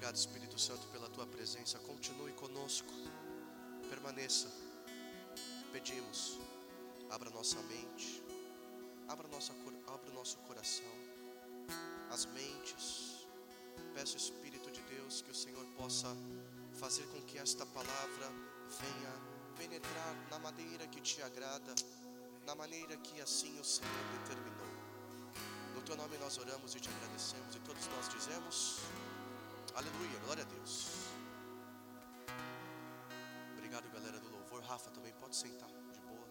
Obrigado, Espírito Santo, pela tua presença. Continue conosco. Permaneça. Pedimos. Abra nossa mente. Abra, nossa, abra o nosso coração. As mentes. Peço, Espírito de Deus, que o Senhor possa fazer com que esta palavra venha penetrar na maneira que te agrada, na maneira que assim o Senhor determinou. No teu nome nós oramos e te agradecemos, e todos nós dizemos: Aleluia, glória a Deus. Obrigado, galera do louvor. Rafa também pode sentar de boa.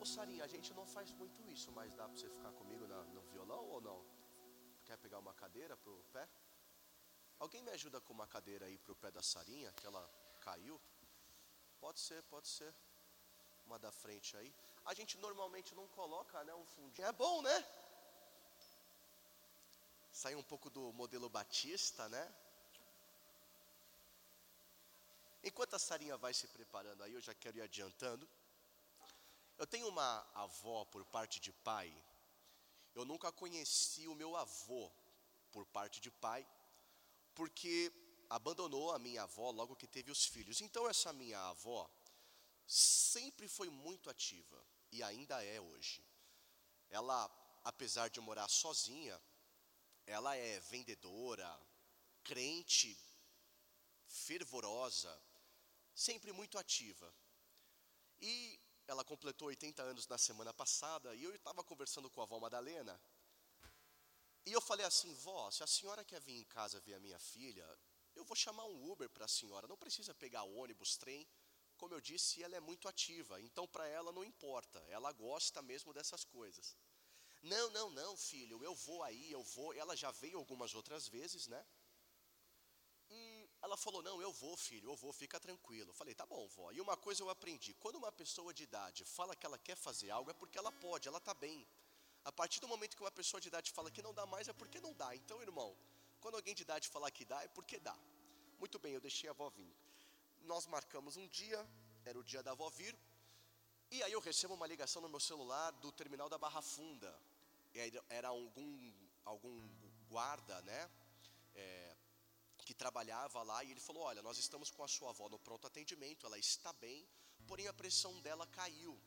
Ô Sarinha, a gente não faz muito isso, mas dá para você ficar comigo na, no violão ou não? Quer pegar uma cadeira pro pé? Alguém me ajuda com uma cadeira aí pro pé da Sarinha, que ela caiu? Pode ser, pode ser. Uma da frente aí. A gente normalmente não coloca, né, um fundinho. É bom, né? Sair um pouco do modelo Batista, né? Enquanto a Sarinha vai se preparando aí, eu já quero ir adiantando. Eu tenho uma avó por parte de pai. Eu nunca conheci o meu avô por parte de pai, porque abandonou a minha avó logo que teve os filhos. Então essa minha avó sempre foi muito ativa e ainda é hoje. Ela, apesar de morar sozinha, ela é vendedora, crente, fervorosa, sempre muito ativa. E ela completou 80 anos na semana passada e eu estava conversando com a avó Madalena. E eu falei assim, vó, se a senhora quer vir em casa ver a minha filha, eu vou chamar um Uber para a senhora, não precisa pegar ônibus, trem. Como eu disse, ela é muito ativa, então para ela não importa, ela gosta mesmo dessas coisas. Não, não, não, filho, eu vou aí, eu vou. Ela já veio algumas outras vezes, né? E ela falou: Não, eu vou, filho, eu vou, fica tranquilo. Eu falei: Tá bom, vó. E uma coisa eu aprendi: quando uma pessoa de idade fala que ela quer fazer algo, é porque ela pode, ela está bem. A partir do momento que uma pessoa de idade fala que não dá mais, é porque não dá. Então, irmão, quando alguém de idade falar que dá, é porque dá. Muito bem, eu deixei a avó vir. Nós marcamos um dia, era o dia da avó vir, e aí eu recebo uma ligação no meu celular do terminal da Barra Funda era algum, algum guarda, né? É, que trabalhava lá e ele falou: Olha, nós estamos com a sua avó no pronto atendimento, ela está bem, porém a pressão dela caiu.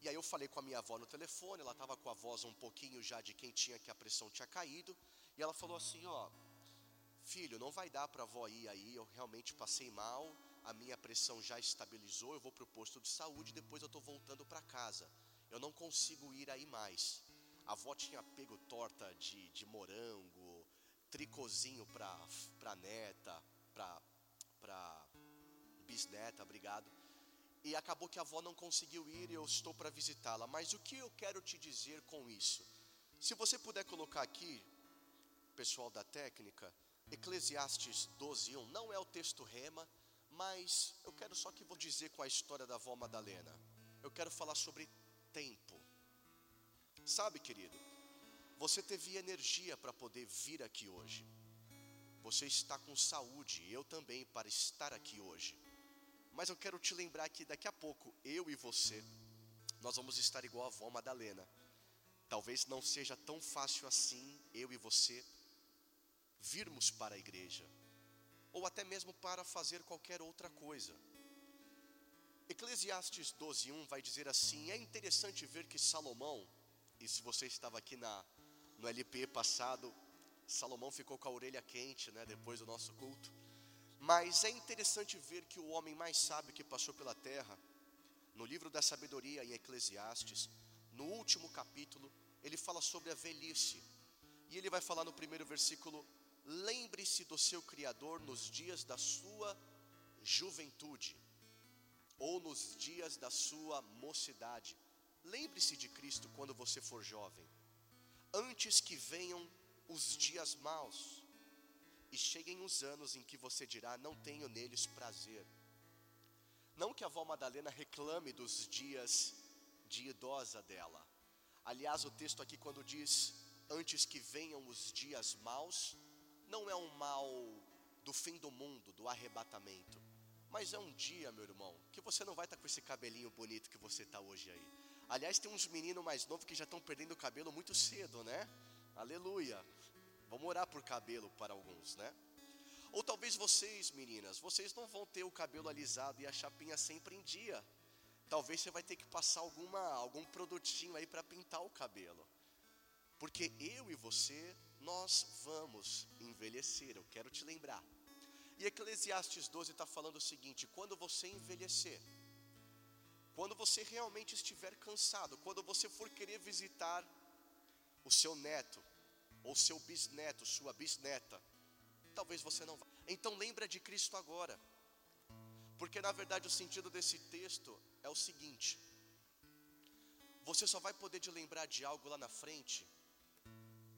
E aí eu falei com a minha avó no telefone, ela estava com a voz um pouquinho já de quem tinha que a pressão tinha caído, e ela falou assim: Ó, filho, não vai dar para a avó ir aí, eu realmente passei mal, a minha pressão já estabilizou, eu vou para o posto de saúde, depois eu estou voltando para casa, eu não consigo ir aí mais. A avó tinha pego torta de, de morango, tricôzinho para neta, para bisneta, obrigado. E acabou que a avó não conseguiu ir e eu estou para visitá-la. Mas o que eu quero te dizer com isso? Se você puder colocar aqui, pessoal da técnica, Eclesiastes 12:1 não é o texto rema, mas eu quero só que vou dizer com a história da avó Madalena. Eu quero falar sobre tempo. Sabe, querido, você teve energia para poder vir aqui hoje. Você está com saúde, eu também, para estar aqui hoje. Mas eu quero te lembrar que daqui a pouco, eu e você, nós vamos estar igual a avó Madalena. Talvez não seja tão fácil assim, eu e você, virmos para a igreja, ou até mesmo para fazer qualquer outra coisa. Eclesiastes 12:1 vai dizer assim: É interessante ver que Salomão, e se você estava aqui na, no LP passado, Salomão ficou com a orelha quente, né, depois do nosso culto. Mas é interessante ver que o homem mais sábio que passou pela terra, no livro da sabedoria em Eclesiastes, no último capítulo, ele fala sobre a velhice. E ele vai falar no primeiro versículo: Lembre-se do seu Criador nos dias da sua juventude, ou nos dias da sua mocidade, Lembre-se de Cristo quando você for jovem, antes que venham os dias maus e cheguem os anos em que você dirá: Não tenho neles prazer. Não que a avó Madalena reclame dos dias de idosa dela. Aliás, o texto aqui, quando diz antes que venham os dias maus, não é um mal do fim do mundo, do arrebatamento, mas é um dia, meu irmão, que você não vai estar com esse cabelinho bonito que você está hoje aí. Aliás, tem uns meninos mais novos que já estão perdendo o cabelo muito cedo, né? Aleluia. Vamos orar por cabelo para alguns, né? Ou talvez vocês, meninas, vocês não vão ter o cabelo alisado e a chapinha sempre em dia. Talvez você vai ter que passar alguma, algum produtinho aí para pintar o cabelo. Porque eu e você, nós vamos envelhecer, eu quero te lembrar. E Eclesiastes 12 está falando o seguinte: quando você envelhecer, quando você realmente estiver cansado, quando você for querer visitar o seu neto, ou seu bisneto, sua bisneta, talvez você não vá. Então lembra de Cristo agora. Porque na verdade o sentido desse texto é o seguinte: você só vai poder te lembrar de algo lá na frente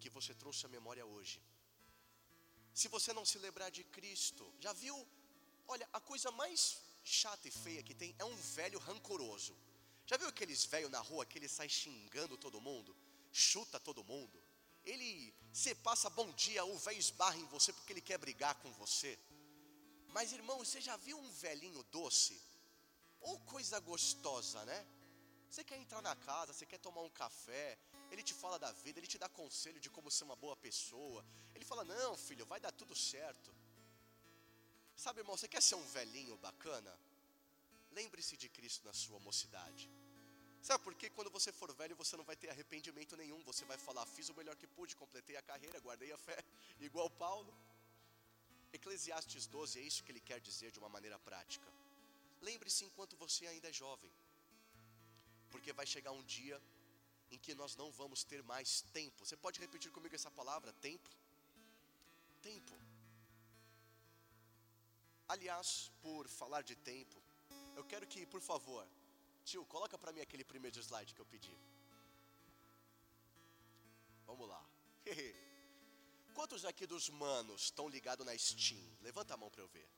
que você trouxe à memória hoje. Se você não se lembrar de Cristo, já viu? Olha, a coisa mais chata e feia que tem é um velho rancoroso. Já viu aqueles velhos na rua que ele sai xingando todo mundo, chuta todo mundo? Ele, você passa bom dia, o velho esbarra em você porque ele quer brigar com você. Mas irmão, você já viu um velhinho doce? Ou coisa gostosa, né? Você quer entrar na casa, você quer tomar um café, ele te fala da vida, ele te dá conselho de como ser uma boa pessoa. Ele fala: Não, filho, vai dar tudo certo. Sabe, irmão, você quer ser um velhinho bacana? Lembre-se de Cristo na sua mocidade. Sabe por quê? Quando você for velho, você não vai ter arrependimento nenhum. Você vai falar: Fiz o melhor que pude, completei a carreira, guardei a fé, igual Paulo. Eclesiastes 12 é isso que ele quer dizer de uma maneira prática. Lembre-se enquanto você ainda é jovem, porque vai chegar um dia em que nós não vamos ter mais tempo. Você pode repetir comigo essa palavra? Tempo. Tempo. Aliás, por falar de tempo, eu quero que, por favor, tio, coloca para mim aquele primeiro slide que eu pedi. Vamos lá. Quantos aqui dos manos estão ligados na Steam? Levanta a mão para eu ver.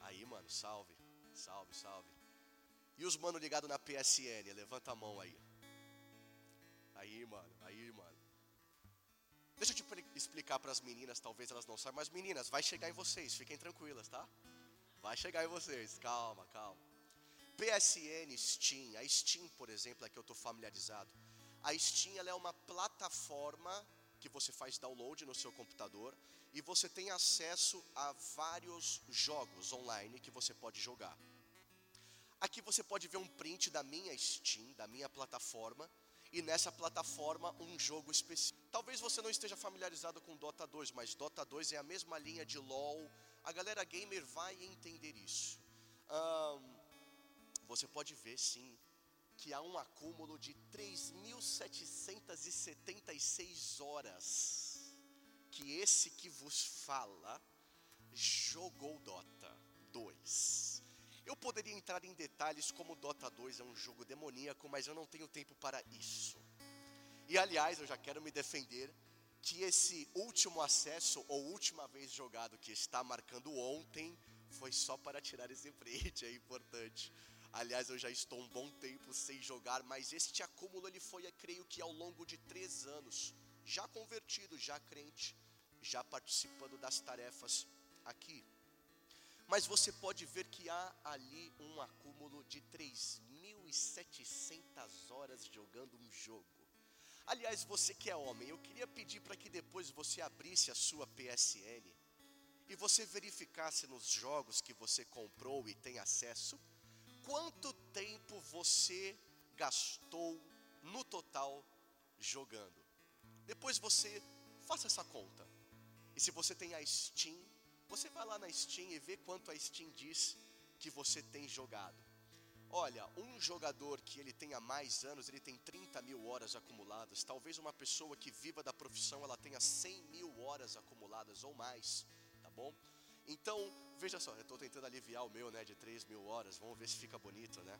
Aí, mano, salve, salve, salve. E os manos ligados na PSN? Levanta a mão aí. Aí, mano, aí, mano. Deixa eu te explicar para as meninas, talvez elas não saibam, mas meninas, vai chegar em vocês, fiquem tranquilas, tá? Vai chegar em vocês, calma, calma. PSN, Steam, a Steam, por exemplo, é que eu estou familiarizado. A Steam ela é uma plataforma que você faz download no seu computador e você tem acesso a vários jogos online que você pode jogar. Aqui você pode ver um print da minha Steam, da minha plataforma, e nessa plataforma um jogo específico. Talvez você não esteja familiarizado com Dota 2, mas Dota 2 é a mesma linha de LoL. A galera gamer vai entender isso. Um, você pode ver sim que há um acúmulo de 3.776 horas que esse que vos fala jogou Dota 2. Eu poderia entrar em detalhes como Dota 2 é um jogo demoníaco, mas eu não tenho tempo para isso. E aliás, eu já quero me defender que esse último acesso ou última vez jogado que está marcando ontem foi só para tirar esse print, é importante. Aliás, eu já estou um bom tempo sem jogar, mas este acúmulo ele foi, creio que ao longo de três anos, já convertido, já crente, já participando das tarefas aqui. Mas você pode ver que há ali um acúmulo de 3.700 horas jogando um jogo. Aliás, você que é homem, eu queria pedir para que depois você abrisse a sua PSN e você verificasse nos jogos que você comprou e tem acesso, quanto tempo você gastou no total jogando. Depois você faça essa conta. E se você tem a Steam, você vai lá na Steam e vê quanto a Steam diz que você tem jogado. Olha, um jogador que ele tenha mais anos, ele tem 30 mil horas acumuladas. Talvez uma pessoa que viva da profissão, ela tenha 100 mil horas acumuladas ou mais, tá bom? Então, veja só, eu estou tentando aliviar o meu, né, de 3 mil horas. Vamos ver se fica bonito, né?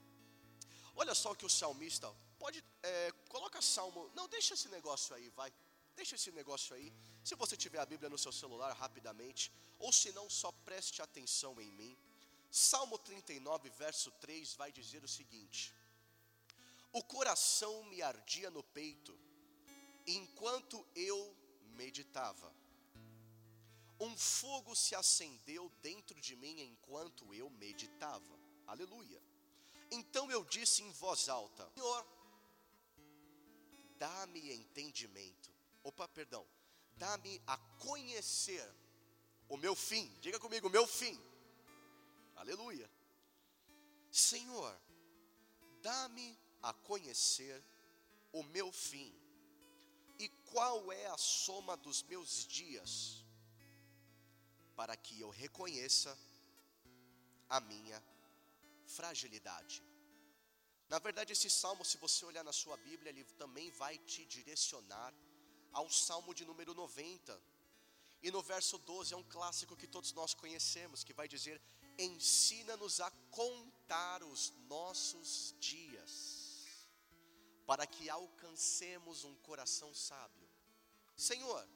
Olha só o que o salmista pode, é, coloca salmo. Não deixa esse negócio aí, vai. Deixa esse negócio aí. Se você tiver a Bíblia no seu celular rapidamente, ou se não, só preste atenção em mim. Salmo 39, verso 3 vai dizer o seguinte: O coração me ardia no peito, enquanto eu meditava. Um fogo se acendeu dentro de mim enquanto eu meditava. Aleluia. Então eu disse em voz alta: Senhor, dá-me entendimento Opa, perdão. Dá-me a conhecer o meu fim. Diga comigo, o meu fim. Aleluia. Senhor, dá-me a conhecer o meu fim. E qual é a soma dos meus dias, para que eu reconheça a minha fragilidade. Na verdade, esse salmo, se você olhar na sua Bíblia, ele também vai te direcionar ao salmo de número 90. E no verso 12 é um clássico que todos nós conhecemos, que vai dizer: Ensina-nos a contar os nossos dias, para que alcancemos um coração sábio. Senhor,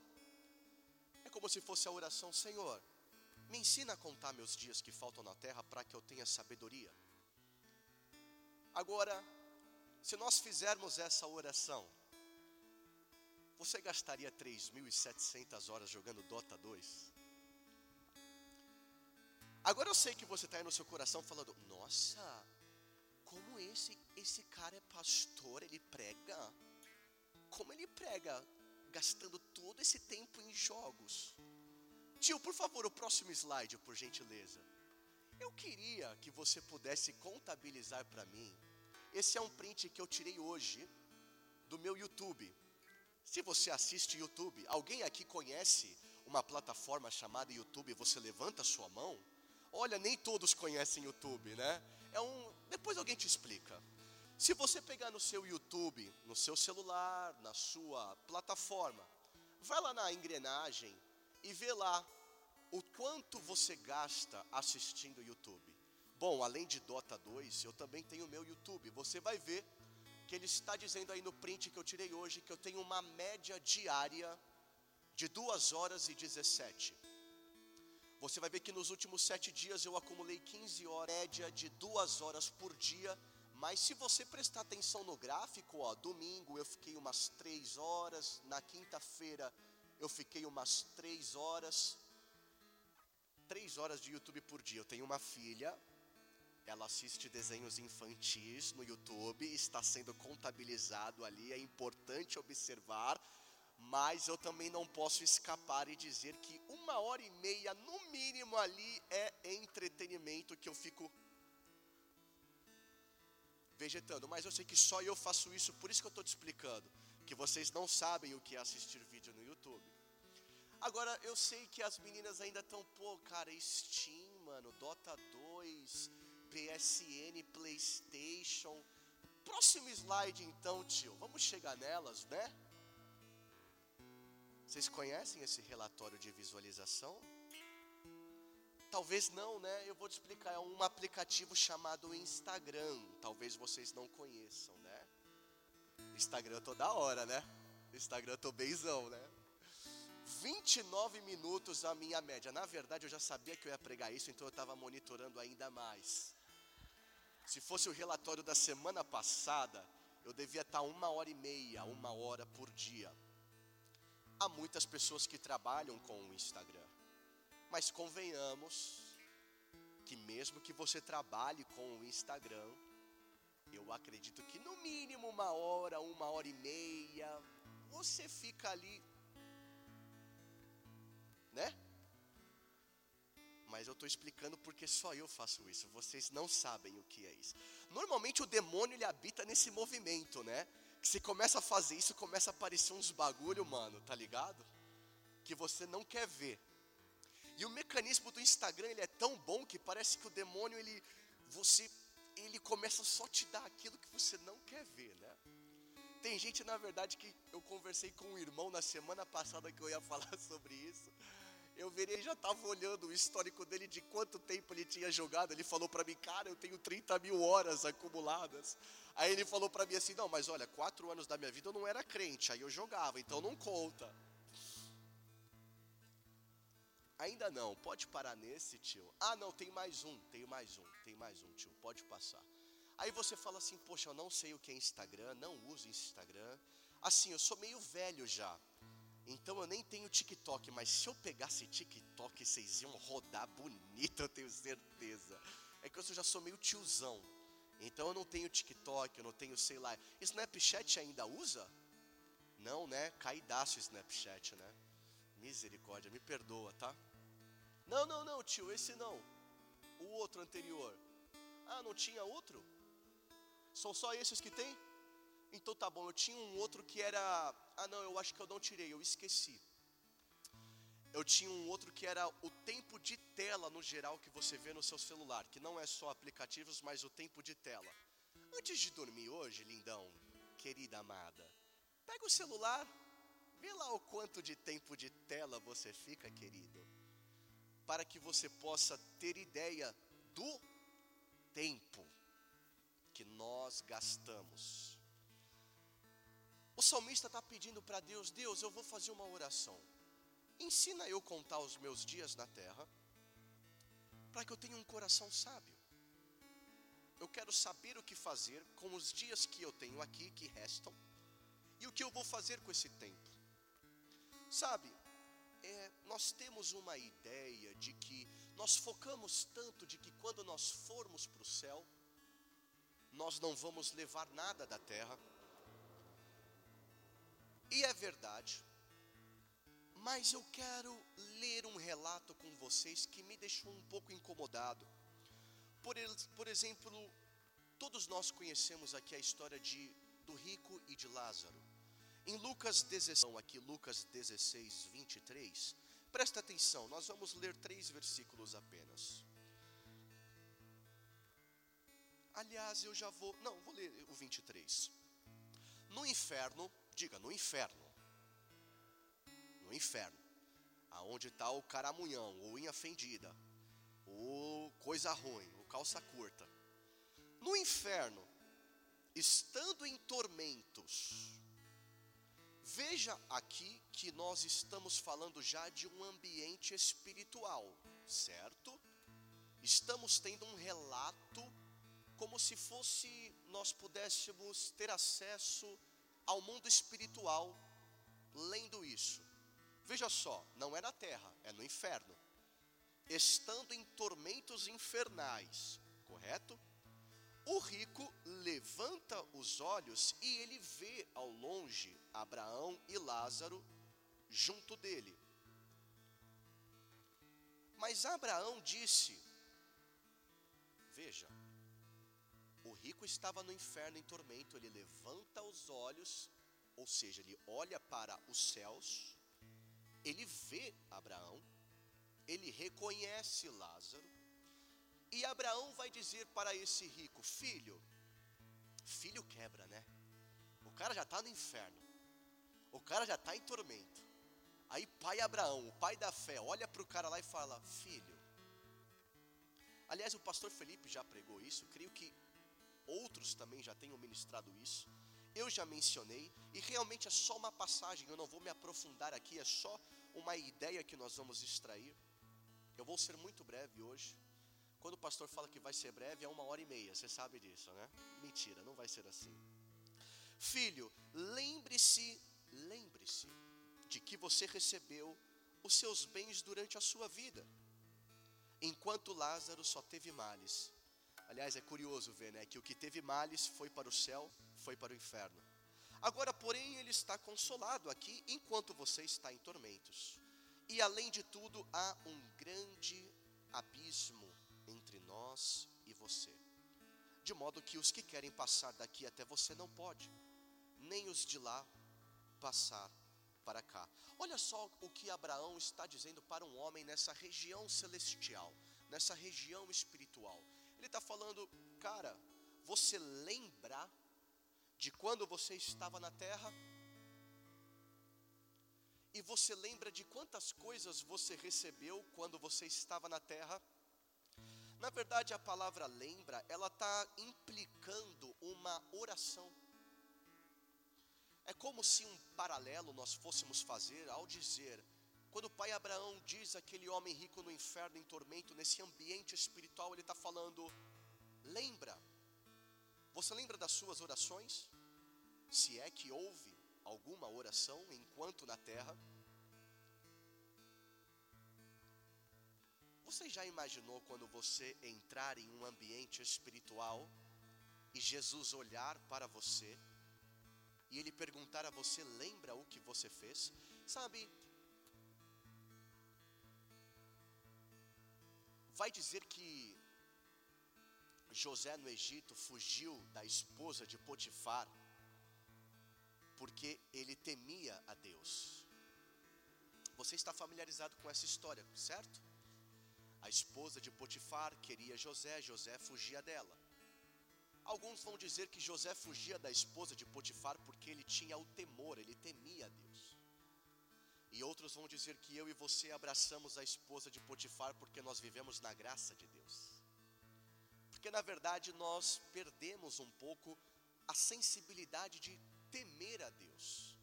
é como se fosse a oração: Senhor, me ensina a contar meus dias que faltam na terra para que eu tenha sabedoria. Agora, se nós fizermos essa oração, você gastaria 3.700 horas jogando Dota 2? Agora eu sei que você está aí no seu coração falando: Nossa, como esse, esse cara é pastor, ele prega. Como ele prega, gastando todo esse tempo em jogos. Tio, por favor, o próximo slide, por gentileza. Eu queria que você pudesse contabilizar para mim. Esse é um print que eu tirei hoje do meu YouTube. Se você assiste YouTube, alguém aqui conhece uma plataforma chamada YouTube? Você levanta sua mão? Olha, nem todos conhecem YouTube, né? É um, depois alguém te explica. Se você pegar no seu YouTube, no seu celular, na sua plataforma, vai lá na engrenagem e vê lá o quanto você gasta assistindo YouTube. Bom, além de Dota 2, eu também tenho o meu YouTube. Você vai ver que ele está dizendo aí no print que eu tirei hoje que eu tenho uma média diária de 2 horas e 17. Você vai ver que nos últimos sete dias eu acumulei 15 horas, média de 2 horas por dia. Mas se você prestar atenção no gráfico, ó, domingo eu fiquei umas 3 horas, na quinta-feira eu fiquei umas 3 horas, três horas de YouTube por dia. Eu tenho uma filha, ela assiste desenhos infantis no YouTube, está sendo contabilizado ali, é importante observar, mas eu também não posso escapar e dizer que uma hora e meia, no mínimo, ali é entretenimento que eu fico vegetando. Mas eu sei que só eu faço isso, por isso que eu estou te explicando, que vocês não sabem o que é assistir vídeo no YouTube. Agora, eu sei que as meninas ainda estão, pô, cara, Steam, mano, Dota 2, PSN, PlayStation. Próximo slide, então, tio. Vamos chegar nelas, né? Vocês conhecem esse relatório de visualização? Talvez não, né? Eu vou te explicar. É um aplicativo chamado Instagram. Talvez vocês não conheçam, né? Instagram toda hora, né? Instagram tô benzão, né? 29 minutos a minha média. Na verdade, eu já sabia que eu ia pregar isso, então eu estava monitorando ainda mais. Se fosse o relatório da semana passada, eu devia estar uma hora e meia, uma hora por dia. Há muitas pessoas que trabalham com o Instagram, mas convenhamos que mesmo que você trabalhe com o Instagram, eu acredito que no mínimo uma hora, uma hora e meia, você fica ali né? Mas eu estou explicando porque só eu faço isso. Vocês não sabem o que é isso. Normalmente o demônio ele habita nesse movimento, né? Que se começa a fazer isso, começa a aparecer uns bagulho, mano, tá ligado? Que você não quer ver. E o mecanismo do Instagram ele é tão bom que parece que o demônio ele você ele começa só a te dar aquilo que você não quer ver, né? Tem gente, na verdade, que eu conversei com um irmão na semana passada que eu ia falar sobre isso eu virei, já estava olhando o histórico dele de quanto tempo ele tinha jogado. Ele falou para mim, cara, eu tenho 30 mil horas acumuladas. Aí ele falou para mim assim: não, mas olha, quatro anos da minha vida eu não era crente, aí eu jogava, então não conta. Ainda não, pode parar nesse, tio. Ah, não, tem mais um, tem mais um, tem mais um, tio, pode passar. Aí você fala assim: poxa, eu não sei o que é Instagram, não uso Instagram. Assim, eu sou meio velho já. Então eu nem tenho TikTok, mas se eu pegasse TikTok, vocês iam rodar bonito, eu tenho certeza. É que eu já sou meio tiozão. Então eu não tenho TikTok, eu não tenho, sei lá. Snapchat ainda usa? Não, né? Caidaço Snapchat, né? Misericórdia, me perdoa, tá? Não, não, não, tio, esse não. O outro anterior. Ah, não tinha outro? São só esses que tem? Então tá bom, eu tinha um outro que era. Ah, não, eu acho que eu não tirei, eu esqueci. Eu tinha um outro que era o tempo de tela no geral que você vê no seu celular, que não é só aplicativos, mas o tempo de tela. Antes de dormir hoje, lindão, querida amada, pega o celular, vê lá o quanto de tempo de tela você fica, querido, para que você possa ter ideia do tempo que nós gastamos. O salmista está pedindo para Deus: Deus, eu vou fazer uma oração. Ensina eu contar os meus dias na terra, para que eu tenha um coração sábio. Eu quero saber o que fazer com os dias que eu tenho aqui, que restam, e o que eu vou fazer com esse tempo. Sabe, é, nós temos uma ideia de que nós focamos tanto de que quando nós formos para o céu, nós não vamos levar nada da terra. E é verdade, mas eu quero ler um relato com vocês que me deixou um pouco incomodado. Por, por exemplo, todos nós conhecemos aqui a história de, do rico e de Lázaro. Em Lucas 16, aqui Lucas 16, 23, presta atenção, nós vamos ler três versículos apenas. Aliás, eu já vou, não, vou ler o 23. No inferno, diga, no inferno, no inferno, aonde está o caramunhão, ou unha fendida, ou coisa ruim, ou calça curta. No inferno, estando em tormentos, veja aqui que nós estamos falando já de um ambiente espiritual, certo? Estamos tendo um relato como se fosse nós pudéssemos ter acesso ao mundo espiritual lendo isso. Veja só, não é na terra, é no inferno. Estando em tormentos infernais, correto? O rico levanta os olhos e ele vê ao longe Abraão e Lázaro junto dele. Mas Abraão disse: Veja, rico estava no inferno em tormento, ele levanta os olhos, ou seja, ele olha para os céus ele vê Abraão, ele reconhece Lázaro, e Abraão vai dizer para esse rico: Filho, filho quebra, né? O cara já está no inferno, o cara já está em tormento. Aí, pai Abraão, o pai da fé, olha para o cara lá e fala: Filho. Aliás, o pastor Felipe já pregou isso, creio que outros também já tenham ministrado isso eu já mencionei, e realmente é só uma passagem, eu não vou me aprofundar aqui, é só uma ideia que nós vamos extrair. Eu vou ser muito breve hoje. Quando o pastor fala que vai ser breve, é uma hora e meia, você sabe disso, né? Mentira, não vai ser assim. Filho, lembre-se, lembre-se de que você recebeu os seus bens durante a sua vida, enquanto Lázaro só teve males. Aliás, é curioso ver, né, que o que teve males foi para o céu foi para o inferno. Agora, porém, ele está consolado aqui enquanto você está em tormentos. E além de tudo, há um grande abismo entre nós e você. De modo que os que querem passar daqui até você não pode, nem os de lá passar para cá. Olha só o que Abraão está dizendo para um homem nessa região celestial, nessa região espiritual. Ele está falando, cara, você lembra de quando você estava na terra? E você lembra de quantas coisas você recebeu quando você estava na terra? Na verdade, a palavra lembra, ela está implicando uma oração. É como se um paralelo nós fôssemos fazer ao dizer, quando o pai Abraão diz aquele homem rico no inferno, em tormento, nesse ambiente espiritual, ele está falando, lembra, você lembra das suas orações? Se é que houve alguma oração enquanto na terra? Você já imaginou quando você entrar em um ambiente espiritual e Jesus olhar para você e ele perguntar a você: lembra o que você fez? Sabe, vai dizer que José no Egito fugiu da esposa de Potifar porque ele temia a Deus. Você está familiarizado com essa história, certo? A esposa de Potifar queria José, José fugia dela. Alguns vão dizer que José fugia da esposa de Potifar porque ele tinha o temor, ele temia a Deus. E outros vão dizer que eu e você abraçamos a esposa de Potifar porque nós vivemos na graça de Deus. Porque na verdade nós perdemos um pouco a sensibilidade de temer a Deus.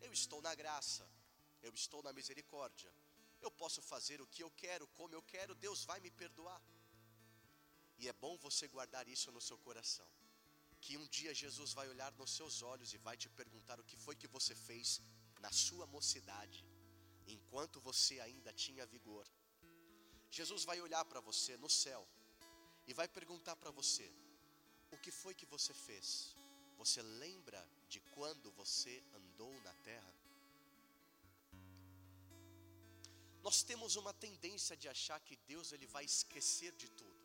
Eu estou na graça, eu estou na misericórdia. Eu posso fazer o que eu quero, como eu quero, Deus vai me perdoar. E é bom você guardar isso no seu coração. Que um dia Jesus vai olhar nos seus olhos e vai te perguntar o que foi que você fez na sua mocidade, enquanto você ainda tinha vigor. Jesus vai olhar para você no céu e vai perguntar para você: o que foi que você fez? Você lembra de quando você andou na terra? Nós temos uma tendência de achar que Deus ele vai esquecer de tudo.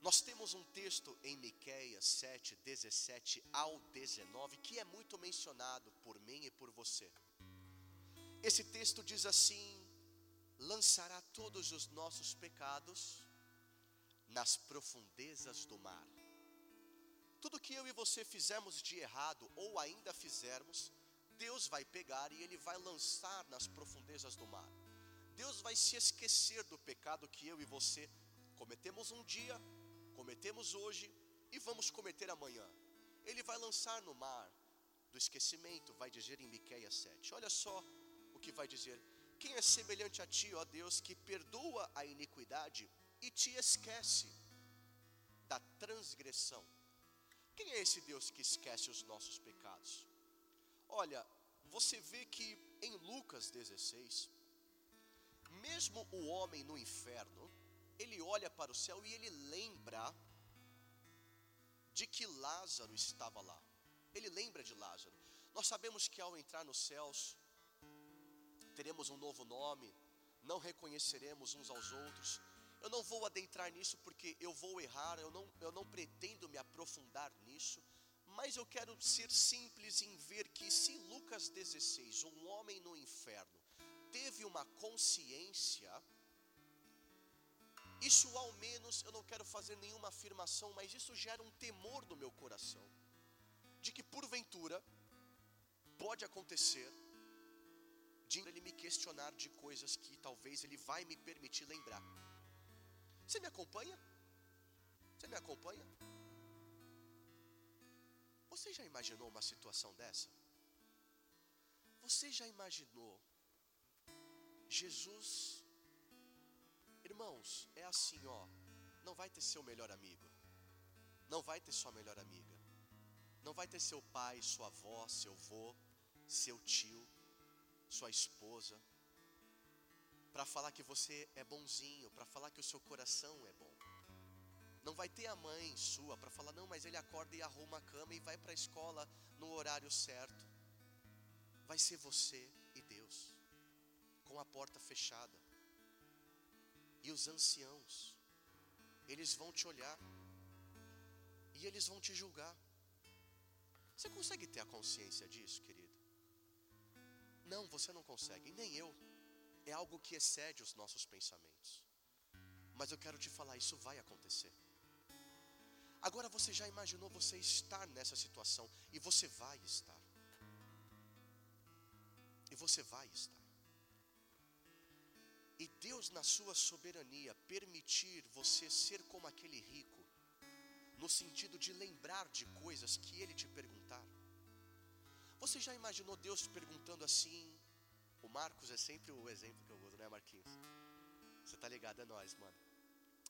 Nós temos um texto em Miqueias 7, 17 ao 19, que é muito mencionado por mim e por você. Esse texto diz assim: lançará todos os nossos pecados nas profundezas do mar. Tudo que eu e você fizemos de errado ou ainda fizermos, Deus vai pegar e Ele vai lançar nas profundezas do mar. Deus vai se esquecer do pecado que eu e você cometemos um dia, cometemos hoje e vamos cometer amanhã. Ele vai lançar no mar do esquecimento, vai dizer em Miqueias 7. Olha só o que vai dizer: Quem é semelhante a ti, ó Deus, que perdoa a iniquidade e te esquece da transgressão? Quem é esse Deus que esquece os nossos pecados? Olha, você vê que em Lucas 16, mesmo o homem no inferno, ele olha para o céu e ele lembra de que Lázaro estava lá. Ele lembra de Lázaro. Nós sabemos que ao entrar nos céus, teremos um novo nome, não reconheceremos uns aos outros. Eu não vou adentrar nisso porque eu vou errar, eu não, eu não pretendo me aprofundar nisso mas eu quero ser simples em ver que se Lucas 16, um homem no inferno, teve uma consciência, isso ao menos, eu não quero fazer nenhuma afirmação, mas isso gera um temor no meu coração, de que porventura pode acontecer de ele me questionar de coisas que talvez ele vai me permitir lembrar. Você me acompanha? Você me acompanha? Você já imaginou uma situação dessa? Você já imaginou Jesus? Irmãos, é assim, ó. Não vai ter seu melhor amigo. Não vai ter sua melhor amiga. Não vai ter seu pai, sua avó, seu avô, seu tio, sua esposa. Para falar que você é bonzinho, para falar que o seu coração é bom. Não vai ter a mãe sua para falar, não, mas ele acorda e arruma a cama e vai para a escola no horário certo. Vai ser você e Deus, com a porta fechada. E os anciãos, eles vão te olhar, e eles vão te julgar. Você consegue ter a consciência disso, querido? Não, você não consegue, nem eu. É algo que excede os nossos pensamentos. Mas eu quero te falar, isso vai acontecer. Agora você já imaginou você estar nessa situação e você vai estar. E você vai estar. E Deus, na sua soberania, permitir você ser como aquele rico, no sentido de lembrar de coisas que ele te perguntar. Você já imaginou Deus te perguntando assim? O Marcos é sempre o exemplo que eu uso, né, Marquinhos? Você tá ligado, é nós, mano.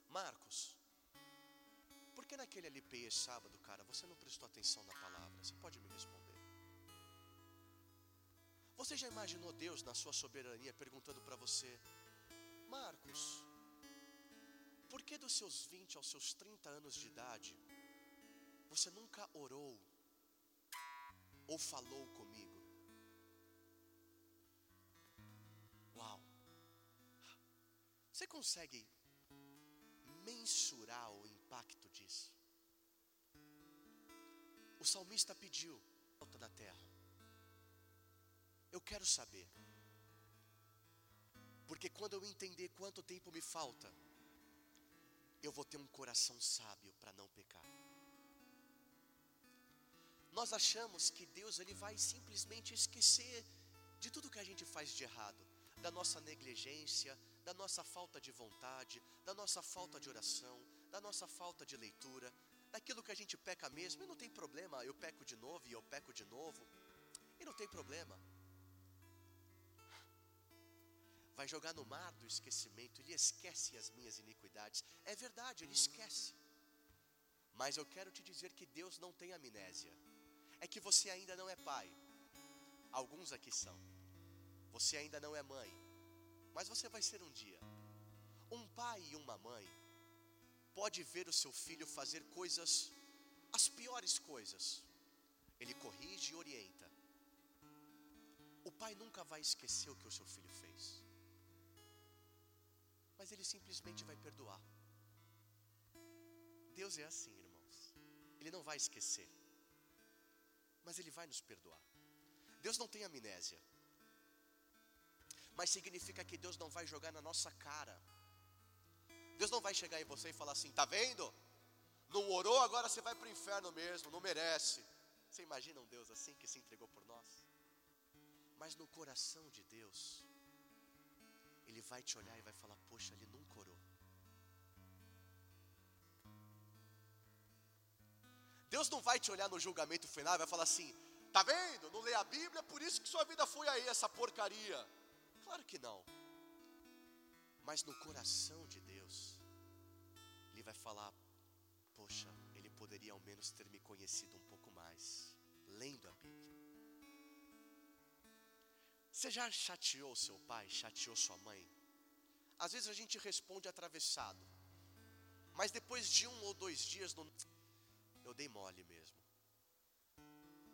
Marcos, por que naquele LP sábado, cara, você não prestou atenção na palavra? Você pode me responder. Você já imaginou Deus na sua soberania perguntando para você, Marcos, por que dos seus 20 aos seus 30 anos de idade, você nunca orou ou falou comigo? Uau! Você consegue mensurar o impacto disso? O salmista pediu volta da terra. Eu quero saber. Porque quando eu entender quanto tempo me falta, eu vou ter um coração sábio para não pecar. Nós achamos que Deus ele vai simplesmente esquecer de tudo que a gente faz de errado, da nossa negligência, da nossa falta de vontade, da nossa falta de oração, da nossa falta de leitura, daquilo que a gente peca mesmo, e não tem problema, eu peco de novo e eu peco de novo, e não tem problema. Vai jogar no mar do esquecimento, ele esquece as minhas iniquidades. É verdade, ele esquece. Mas eu quero te dizer que Deus não tem amnésia. É que você ainda não é pai. Alguns aqui são. Você ainda não é mãe. Mas você vai ser um dia. Um pai e uma mãe pode ver o seu filho fazer coisas, as piores coisas. Ele corrige e orienta. O pai nunca vai esquecer o que o seu filho fez. Mas ele simplesmente vai perdoar. Deus é assim, irmãos. Ele não vai esquecer. Mas ele vai nos perdoar. Deus não tem amnésia. Mas significa que Deus não vai jogar na nossa cara Deus não vai chegar em você e falar assim: tá vendo? Não orou, agora você vai para o inferno mesmo, não merece. Você imagina um Deus assim que se entregou por nós? Mas no coração de Deus, Ele vai te olhar e vai falar: Poxa, ele nunca orou. Deus não vai te olhar no julgamento final e vai falar assim: Tá vendo? Não lê a Bíblia, por isso que sua vida foi aí, essa porcaria. Claro que não. Mas no coração de Deus, Ele vai falar: Poxa, ele poderia ao menos ter me conhecido um pouco mais, lendo a Bíblia. Você já chateou seu pai, chateou sua mãe? Às vezes a gente responde atravessado, mas depois de um ou dois dias, não... eu dei mole mesmo.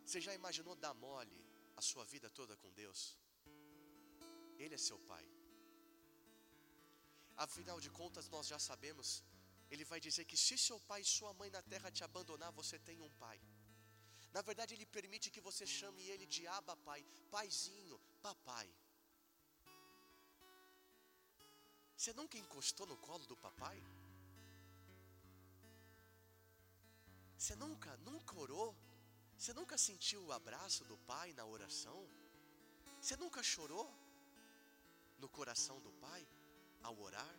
Você já imaginou dar mole a sua vida toda com Deus? Ele é seu pai. Afinal de contas, nós já sabemos, ele vai dizer que se seu pai e sua mãe na terra te abandonar, você tem um pai. Na verdade, ele permite que você chame ele de Abba Pai, paizinho, papai. Você nunca encostou no colo do papai? Você nunca, nunca orou? Você nunca sentiu o abraço do pai na oração? Você nunca chorou no coração do pai? ao orar?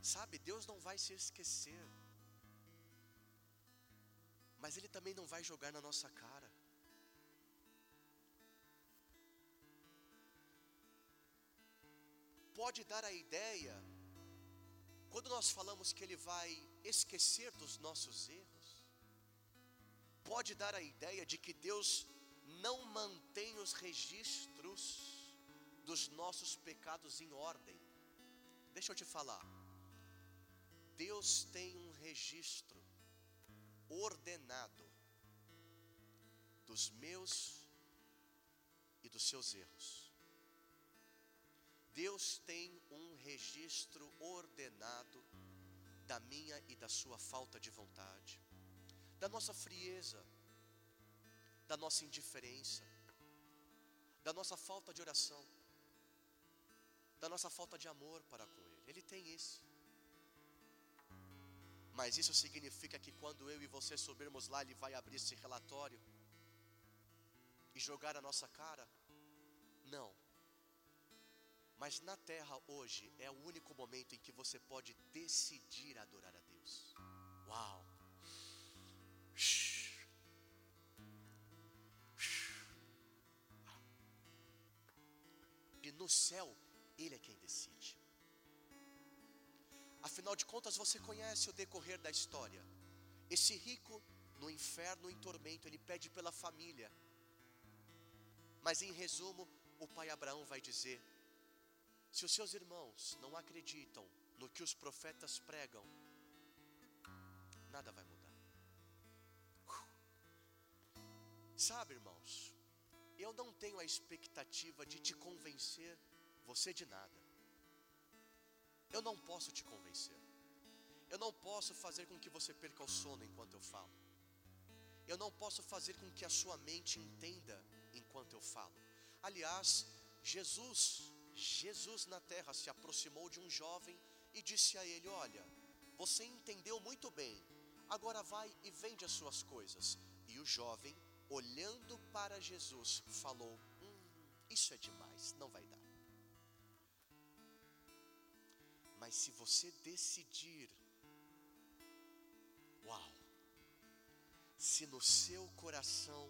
Sabe, Deus não vai se esquecer, mas Ele também não vai jogar na nossa cara. Pode dar a ideia, quando nós falamos que Ele vai esquecer dos nossos erros, pode dar a ideia de que Deus não mantém os registros dos nossos pecados em ordem. Deixa eu te falar. Deus tem um registro ordenado dos meus e dos seus erros. Deus tem um registro ordenado da minha e da sua falta de vontade, da nossa frieza, da nossa indiferença, da nossa falta de oração, da nossa falta de amor para com Ele. Ele tem isso. Mas isso significa que quando eu e você subirmos lá, Ele vai abrir esse relatório e jogar a nossa cara? Não. Mas na terra hoje é o único momento em que você pode decidir adorar a Deus. Uau! Shhh. no céu, Ele é quem decide. Afinal de contas, você conhece o decorrer da história. Esse rico, no inferno, em tormento, ele pede pela família. Mas em resumo, o pai Abraão vai dizer: se os seus irmãos não acreditam no que os profetas pregam, nada vai mudar. Sabe, irmãos, eu não tenho a expectativa de te convencer você de nada. Eu não posso te convencer. Eu não posso fazer com que você perca o sono enquanto eu falo. Eu não posso fazer com que a sua mente entenda enquanto eu falo. Aliás, Jesus, Jesus na terra se aproximou de um jovem e disse a ele: Olha, você entendeu muito bem, agora vai e vende as suas coisas. E o jovem, olhando para Jesus, falou: hum, Isso é demais, não vai dar. Se você decidir, uau, se no seu coração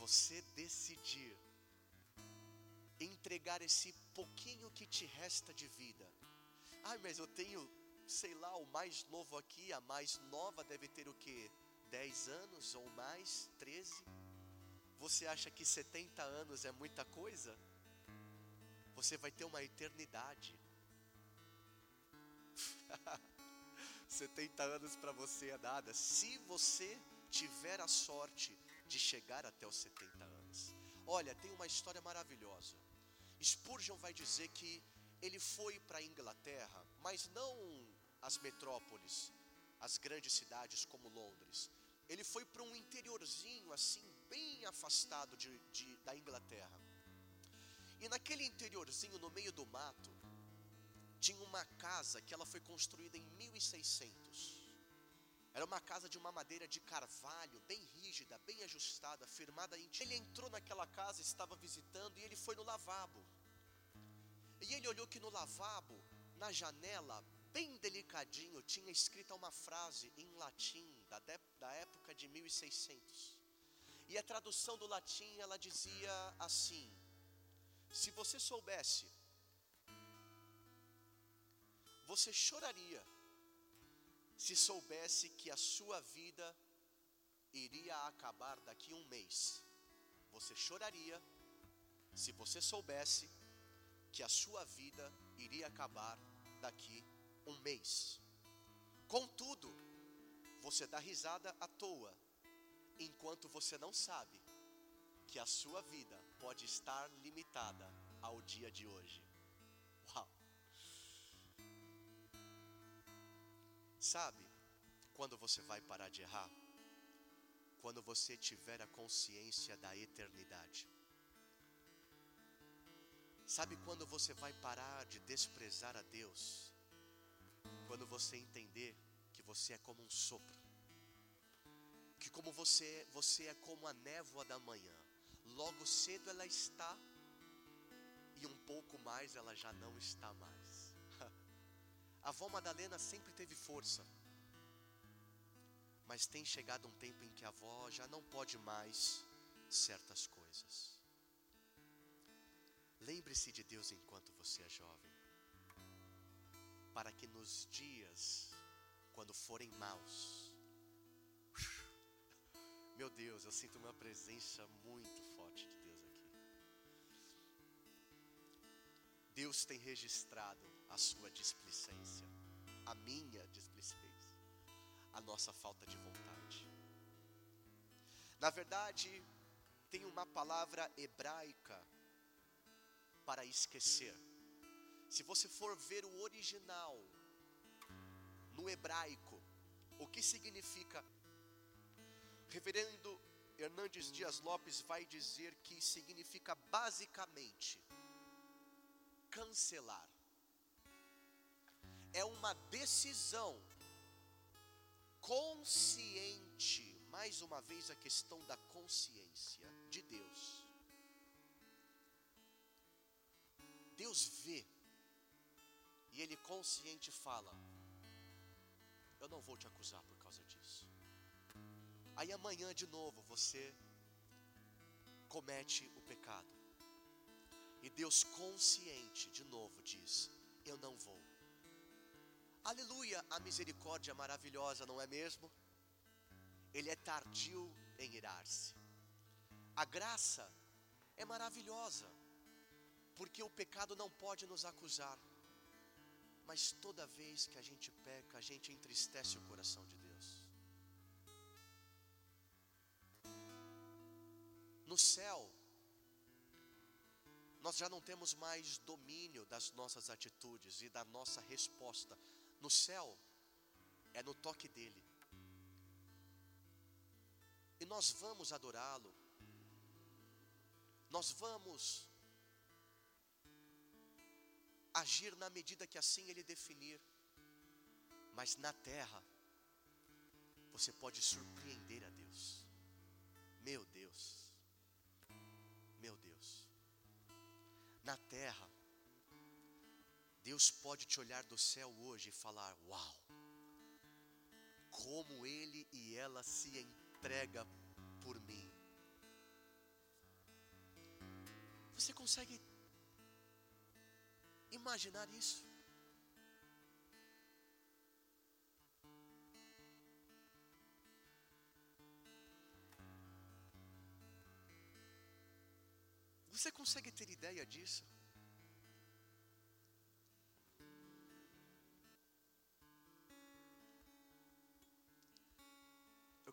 você decidir entregar esse pouquinho que te resta de vida, ai, mas eu tenho, sei lá, o mais novo aqui, a mais nova deve ter o que? 10 anos ou mais, 13? Você acha que 70 anos é muita coisa? Você vai ter uma eternidade. 70 anos para você é nada. Se você tiver a sorte de chegar até os 70 anos. Olha, tem uma história maravilhosa. Spurgeon vai dizer que ele foi para a Inglaterra, mas não as metrópoles, as grandes cidades como Londres. Ele foi para um interiorzinho assim, bem afastado de, de, da Inglaterra. E naquele interiorzinho, no meio do mato, tinha uma casa que ela foi construída em 1600. Era uma casa de uma madeira de carvalho, bem rígida, bem ajustada, firmada em. Ele entrou naquela casa, estava visitando e ele foi no lavabo. E ele olhou que no lavabo, na janela, bem delicadinho, tinha escrita uma frase em latim, da, de, da época de 1600. E a tradução do latim, ela dizia assim: Se você soubesse você choraria se soubesse que a sua vida iria acabar daqui um mês. Você choraria se você soubesse que a sua vida iria acabar daqui um mês. Contudo, você dá risada à toa, enquanto você não sabe que a sua vida pode estar limitada ao dia de hoje. Sabe quando você vai parar de errar? Quando você tiver a consciência da eternidade. Sabe quando você vai parar de desprezar a Deus? Quando você entender que você é como um sopro. Que como você, você é como a névoa da manhã. Logo cedo ela está e um pouco mais ela já não está mais. A avó Madalena sempre teve força. Mas tem chegado um tempo em que a avó já não pode mais certas coisas. Lembre-se de Deus enquanto você é jovem, para que nos dias, quando forem maus, meu Deus, eu sinto uma presença muito forte de Deus aqui. Deus tem registrado a sua displicência, a minha displicência, a nossa falta de vontade. Na verdade, tem uma palavra hebraica para esquecer. Se você for ver o original no hebraico, o que significa? Reverendo Hernandes Dias Lopes vai dizer que significa basicamente cancelar é uma decisão consciente, mais uma vez a questão da consciência de Deus. Deus vê, e Ele consciente fala: Eu não vou te acusar por causa disso. Aí amanhã de novo você comete o pecado, e Deus consciente de novo diz: Eu não vou. Aleluia, a misericórdia maravilhosa, não é mesmo? Ele é tardio em irar-se. A graça é maravilhosa, porque o pecado não pode nos acusar. Mas toda vez que a gente peca, a gente entristece o coração de Deus. No céu, nós já não temos mais domínio das nossas atitudes e da nossa resposta. No céu, é no toque dele. E nós vamos adorá-lo, nós vamos agir na medida que assim ele definir, mas na terra, você pode surpreender a Deus. Meu Deus, meu Deus, na terra, Deus pode te olhar do céu hoje e falar: Uau, como Ele e ela se entrega por mim. Você consegue imaginar isso? Você consegue ter ideia disso?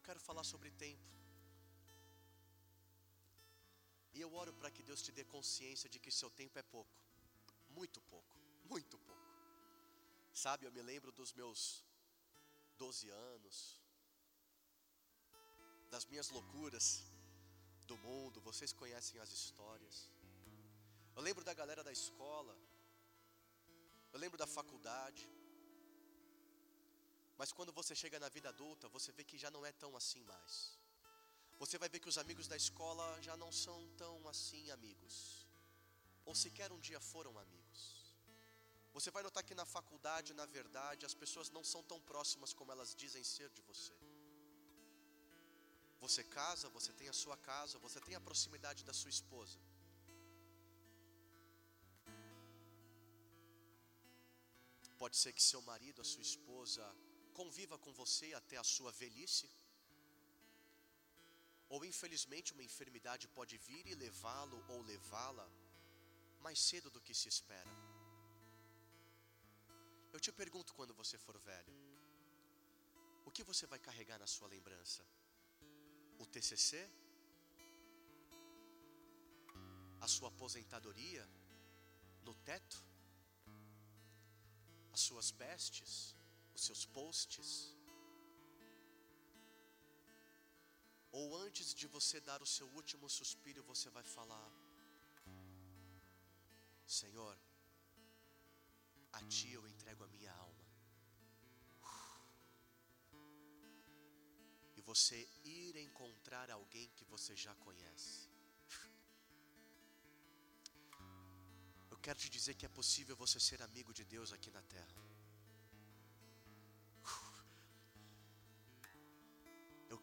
Quero falar sobre tempo. E eu oro para que Deus te dê consciência de que seu tempo é pouco, muito pouco, muito pouco. Sabe, eu me lembro dos meus 12 anos, das minhas loucuras do mundo, vocês conhecem as histórias. Eu lembro da galera da escola, eu lembro da faculdade. Mas quando você chega na vida adulta, você vê que já não é tão assim mais você vai ver que os amigos da escola já não são tão assim amigos, ou sequer um dia foram amigos. Você vai notar que na faculdade, na verdade, as pessoas não são tão próximas como elas dizem ser de você. Você casa, você tem a sua casa, você tem a proximidade da sua esposa. Pode ser que seu marido, a sua esposa, conviva com você até a sua velhice ou infelizmente uma enfermidade pode vir e levá-lo ou levá-la mais cedo do que se espera. Eu te pergunto quando você for velho, o que você vai carregar na sua lembrança? O TCC? A sua aposentadoria? No teto? As suas bestes? Os seus posts? Ou antes de você dar o seu último suspiro, você vai falar: Senhor, a Ti eu entrego a minha alma. E você ir encontrar alguém que você já conhece. Eu quero te dizer que é possível você ser amigo de Deus aqui na terra.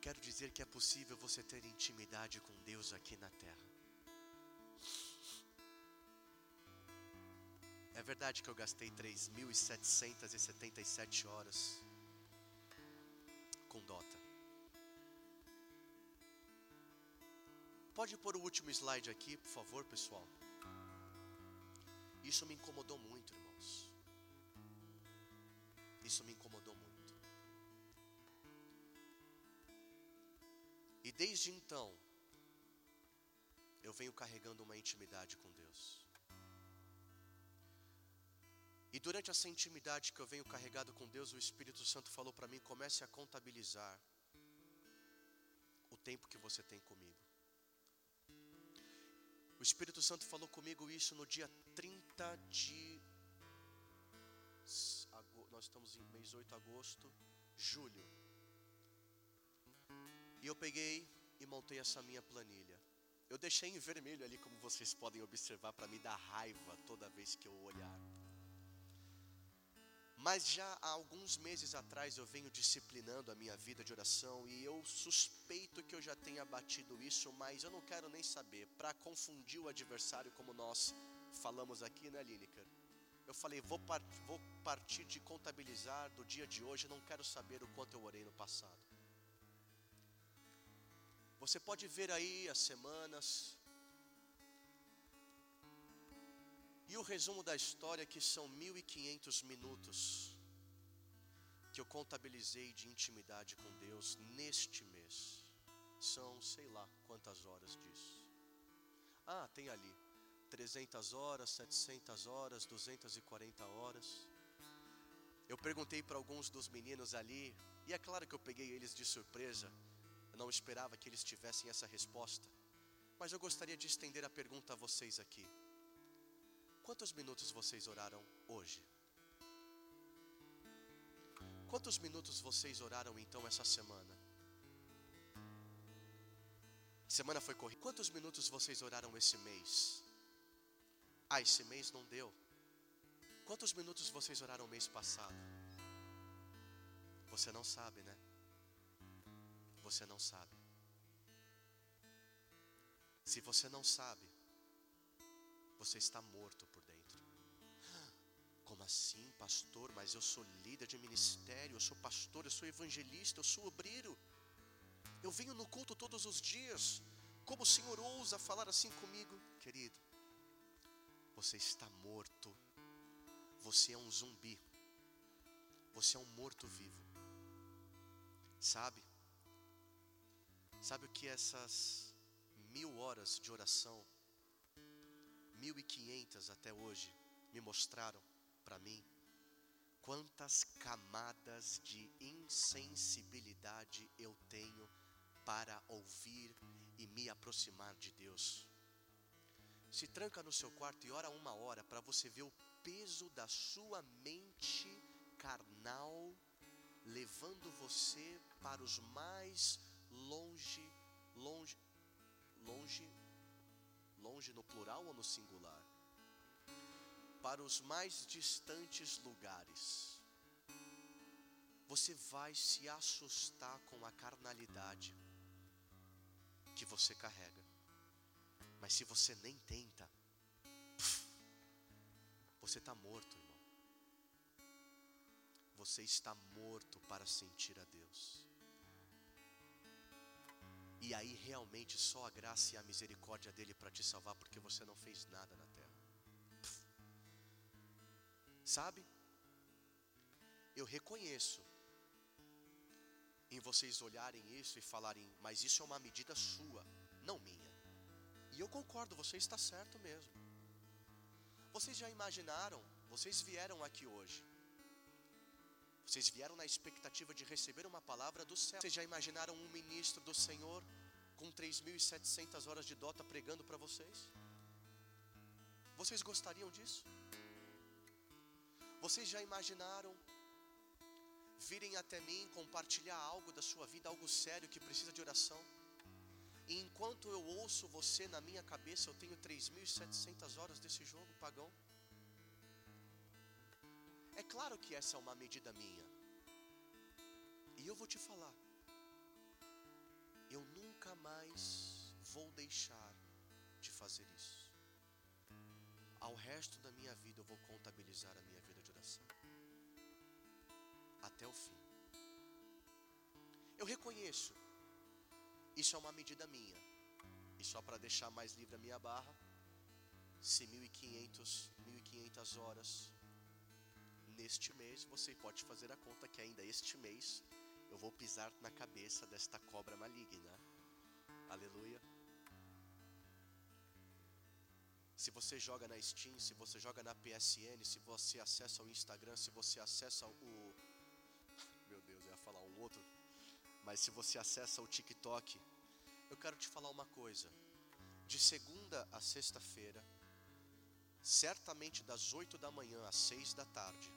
Quero dizer que é possível você ter intimidade com Deus aqui na terra. É verdade que eu gastei 3.777 horas com Dota. Pode pôr o último slide aqui, por favor, pessoal. Isso me incomodou muito, irmãos. Isso me incomodou muito. Desde então, eu venho carregando uma intimidade com Deus. E durante essa intimidade que eu venho carregado com Deus, o Espírito Santo falou para mim: comece a contabilizar o tempo que você tem comigo. O Espírito Santo falou comigo isso no dia 30 de. Nós estamos em mês 8 de agosto, julho. E eu peguei e montei essa minha planilha. Eu deixei em vermelho ali, como vocês podem observar, para me dar raiva toda vez que eu olhar. Mas já há alguns meses atrás eu venho disciplinando a minha vida de oração e eu suspeito que eu já tenha batido isso, mas eu não quero nem saber, para confundir o adversário, como nós falamos aqui, né, Lineker? Eu falei, vou, par vou partir de contabilizar do dia de hoje, não quero saber o quanto eu orei no passado. Você pode ver aí as semanas. E o resumo da história que são 1500 minutos que eu contabilizei de intimidade com Deus neste mês. São sei lá quantas horas disso. Ah, tem ali 300 horas, 700 horas, 240 horas. Eu perguntei para alguns dos meninos ali, e é claro que eu peguei eles de surpresa, não esperava que eles tivessem essa resposta, mas eu gostaria de estender a pergunta a vocês aqui. Quantos minutos vocês oraram hoje? Quantos minutos vocês oraram então essa semana? Semana foi corrida. Quantos minutos vocês oraram esse mês? Ah, esse mês não deu. Quantos minutos vocês oraram mês passado? Você não sabe, né? Você não sabe. Se você não sabe, você está morto por dentro. Como assim, pastor? Mas eu sou líder de ministério, eu sou pastor, eu sou evangelista, eu sou obreiro. Eu venho no culto todos os dias. Como o Senhor ousa falar assim comigo, querido? Você está morto. Você é um zumbi. Você é um morto-vivo. Sabe? Sabe o que essas mil horas de oração, mil e quinhentas até hoje, me mostraram para mim? Quantas camadas de insensibilidade eu tenho para ouvir e me aproximar de Deus. Se tranca no seu quarto e ora uma hora para você ver o peso da sua mente carnal levando você para os mais longe, longe, longe, longe no plural ou no singular? Para os mais distantes lugares. Você vai se assustar com a carnalidade que você carrega. Mas se você nem tenta, você está morto, irmão. Você está morto para sentir a Deus. E aí realmente só a graça e a misericórdia dele para te salvar, porque você não fez nada na terra. Sabe? Eu reconheço em vocês olharem isso e falarem, mas isso é uma medida sua, não minha. E eu concordo, você está certo mesmo. Vocês já imaginaram, vocês vieram aqui hoje. Vocês vieram na expectativa de receber uma palavra do céu. Vocês já imaginaram um ministro do Senhor com 3.700 horas de dota pregando para vocês? Vocês gostariam disso? Vocês já imaginaram virem até mim compartilhar algo da sua vida, algo sério que precisa de oração. E enquanto eu ouço você na minha cabeça, eu tenho 3.700 horas desse jogo pagão. É claro que essa é uma medida minha. E eu vou te falar. Eu nunca mais vou deixar de fazer isso. Ao resto da minha vida eu vou contabilizar a minha vida de oração até o fim. Eu reconheço, isso é uma medida minha, e só para deixar mais livre a minha barra, se 1.500, 1.500 horas neste mês, você pode fazer a conta que ainda este mês eu vou pisar na cabeça desta cobra maligna. Aleluia. Se você joga na Steam, se você joga na PSN, se você acessa o Instagram, se você acessa o outro, mas se você acessa o TikTok, eu quero te falar uma coisa. De segunda a sexta-feira, certamente das oito da manhã às seis da tarde,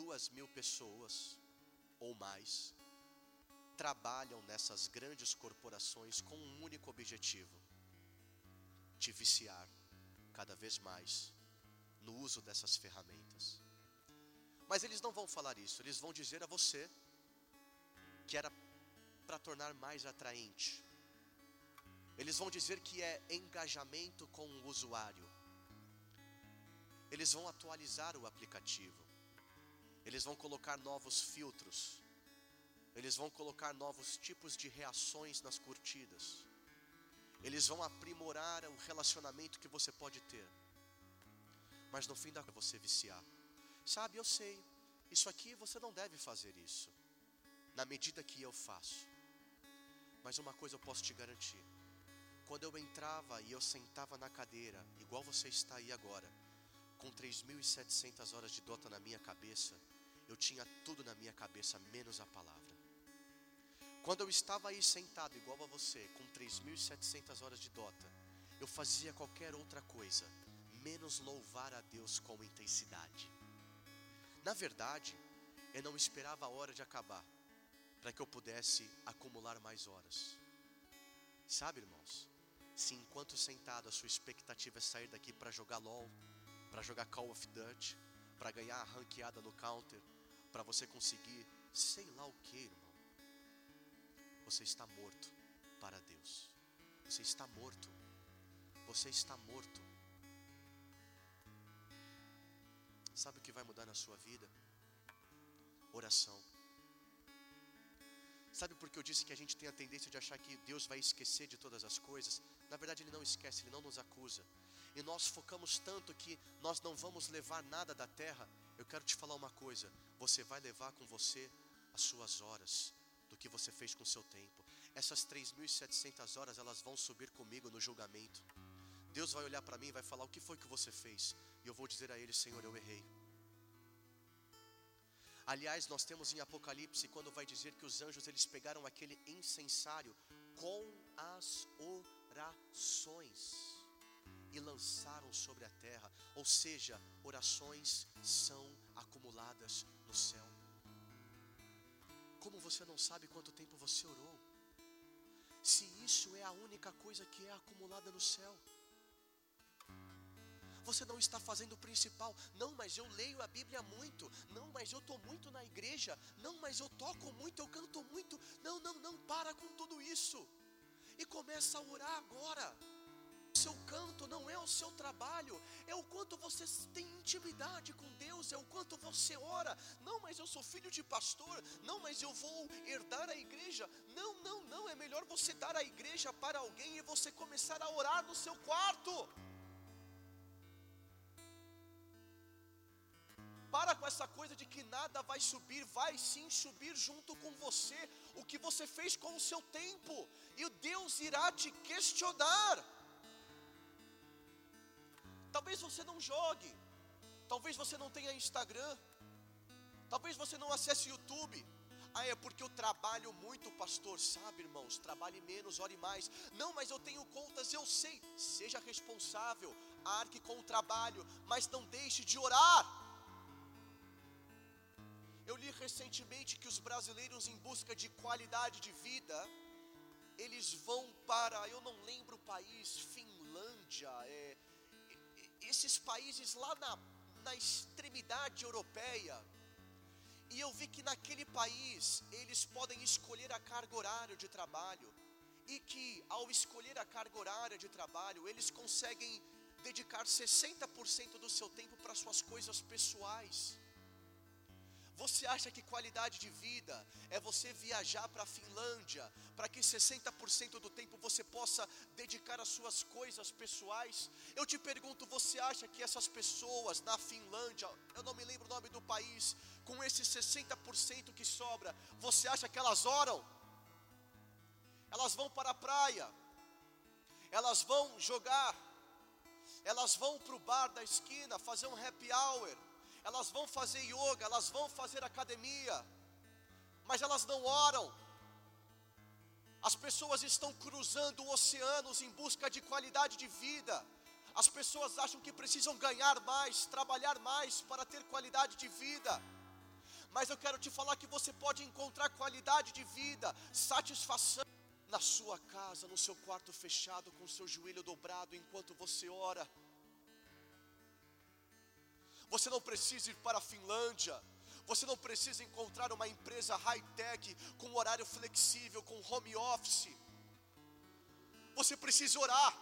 duas mil pessoas ou mais trabalham nessas grandes corporações com um único objetivo: te viciar cada vez mais no uso dessas ferramentas. Mas eles não vão falar isso, eles vão dizer a você que era para tornar mais atraente. Eles vão dizer que é engajamento com o usuário. Eles vão atualizar o aplicativo. Eles vão colocar novos filtros. Eles vão colocar novos tipos de reações nas curtidas. Eles vão aprimorar o relacionamento que você pode ter. Mas no fim da você viciar. Sabe, eu sei, isso aqui você não deve fazer isso, na medida que eu faço. Mas uma coisa eu posso te garantir: Quando eu entrava e eu sentava na cadeira, igual você está aí agora, com 3.700 horas de dota na minha cabeça, eu tinha tudo na minha cabeça, menos a palavra. Quando eu estava aí sentado, igual a você, com 3.700 horas de dota, eu fazia qualquer outra coisa, menos louvar a Deus com intensidade. Na verdade, eu não esperava a hora de acabar, para que eu pudesse acumular mais horas. Sabe, irmãos? Se enquanto sentado a sua expectativa é sair daqui para jogar LOL, para jogar Call of Duty, para ganhar a ranqueada no counter, para você conseguir sei lá o que, irmão. Você está morto para Deus. Você está morto. Você está morto. Sabe o que vai mudar na sua vida? Oração. Sabe por que eu disse que a gente tem a tendência de achar que Deus vai esquecer de todas as coisas? Na verdade, Ele não esquece, Ele não nos acusa. E nós focamos tanto que nós não vamos levar nada da terra. Eu quero te falar uma coisa: você vai levar com você as suas horas, do que você fez com o seu tempo. Essas 3.700 horas, elas vão subir comigo no julgamento. Deus vai olhar para mim e vai falar: O que foi que você fez? E eu vou dizer a Ele: Senhor, eu errei. Aliás, nós temos em Apocalipse quando vai dizer que os anjos eles pegaram aquele incensário com as orações e lançaram sobre a terra, ou seja, orações são acumuladas no céu. Como você não sabe quanto tempo você orou? Se isso é a única coisa que é acumulada no céu, você não está fazendo o principal. Não, mas eu leio a Bíblia muito. Não, mas eu estou muito na igreja. Não, mas eu toco muito, eu canto muito. Não, não, não, para com tudo isso. E começa a orar agora. O seu canto não é o seu trabalho, é o quanto você tem intimidade com Deus, é o quanto você ora. Não, mas eu sou filho de pastor. Não, mas eu vou herdar a igreja. Não, não, não. É melhor você dar a igreja para alguém e você começar a orar no seu quarto. Para com essa coisa de que nada vai subir, vai sim subir junto com você o que você fez com o seu tempo, e Deus irá te questionar. Talvez você não jogue, talvez você não tenha Instagram, talvez você não acesse YouTube. Ah, é porque eu trabalho muito, pastor. Sabe, irmãos, trabalhe menos, ore mais. Não, mas eu tenho contas, eu sei. Seja responsável, arque com o trabalho, mas não deixe de orar. Eu li recentemente que os brasileiros, em busca de qualidade de vida, eles vão para, eu não lembro o país, Finlândia, é, esses países lá na, na extremidade europeia. E eu vi que naquele país eles podem escolher a carga horária de trabalho. E que ao escolher a carga horária de trabalho, eles conseguem dedicar 60% do seu tempo para suas coisas pessoais. Você acha que qualidade de vida é você viajar para a Finlândia, para que 60% do tempo você possa dedicar às suas coisas pessoais? Eu te pergunto, você acha que essas pessoas na Finlândia, eu não me lembro o nome do país, com esses 60% que sobra, você acha que elas oram? Elas vão para a praia, elas vão jogar, elas vão para o bar da esquina fazer um happy hour elas vão fazer yoga, elas vão fazer academia, mas elas não oram. As pessoas estão cruzando oceanos em busca de qualidade de vida. As pessoas acham que precisam ganhar mais, trabalhar mais para ter qualidade de vida. Mas eu quero te falar que você pode encontrar qualidade de vida, satisfação na sua casa, no seu quarto fechado, com o seu joelho dobrado enquanto você ora. Você não precisa ir para a Finlândia. Você não precisa encontrar uma empresa high-tech com horário flexível, com home office. Você precisa orar.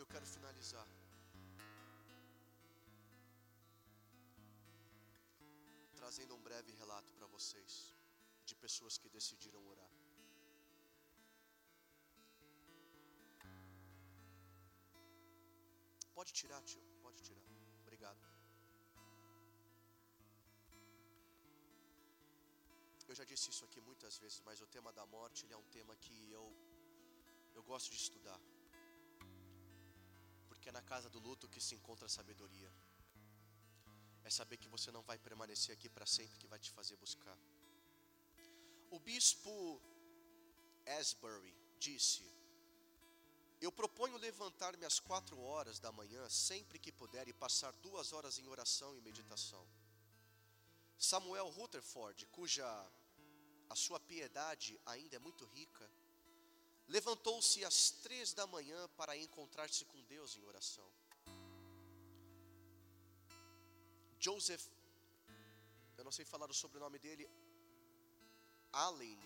Eu quero finalizar. Trazendo um breve relato para vocês de pessoas que decidiram orar. Pode tirar, tio. Pode tirar. Obrigado. eu já disse isso aqui muitas vezes, mas o tema da morte é um tema que eu eu gosto de estudar. Porque é na casa do luto que se encontra a sabedoria. É saber que você não vai permanecer aqui para sempre, que vai te fazer buscar. O bispo Asbury disse: Eu proponho levantar-me às quatro horas da manhã, sempre que puder, e passar duas horas em oração e meditação. Samuel Rutherford, cuja a sua piedade ainda é muito rica, levantou-se às três da manhã para encontrar-se com Deus em oração. Joseph, eu não sei falar o sobrenome dele, Allen,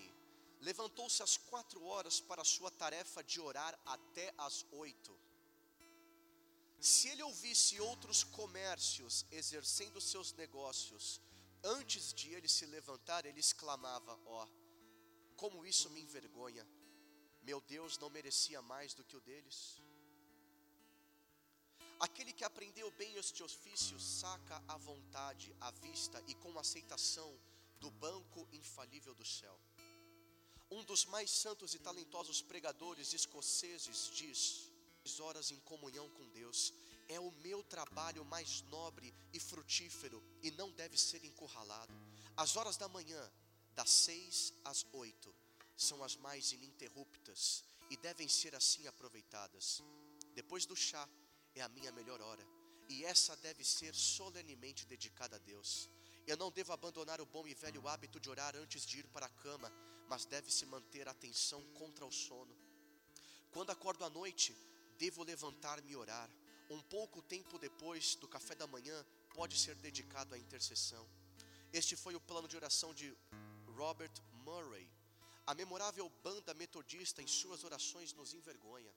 levantou-se às quatro horas para a sua tarefa de orar até às oito. Se ele ouvisse outros comércios exercendo seus negócios, antes de ele se levantar, ele exclamava: Ó, oh, como isso me envergonha, meu Deus não merecia mais do que o deles. Aquele que aprendeu bem este ofício saca à vontade, à vista e com aceitação do banco infalível do céu. Um dos mais santos e talentosos pregadores escoceses diz: horas em comunhão com Deus é o meu trabalho mais nobre e frutífero e não deve ser encurralado. As horas da manhã, das seis às oito, são as mais ininterruptas e devem ser assim aproveitadas. Depois do chá é a minha melhor hora e essa deve ser solenemente dedicada a Deus. Eu não devo abandonar o bom e velho hábito de orar antes de ir para a cama, mas deve-se manter a atenção contra o sono. Quando acordo à noite, devo levantar-me e orar. Um pouco tempo depois do café da manhã pode ser dedicado à intercessão. Este foi o plano de oração de Robert Murray. A memorável banda metodista em suas orações nos envergonha.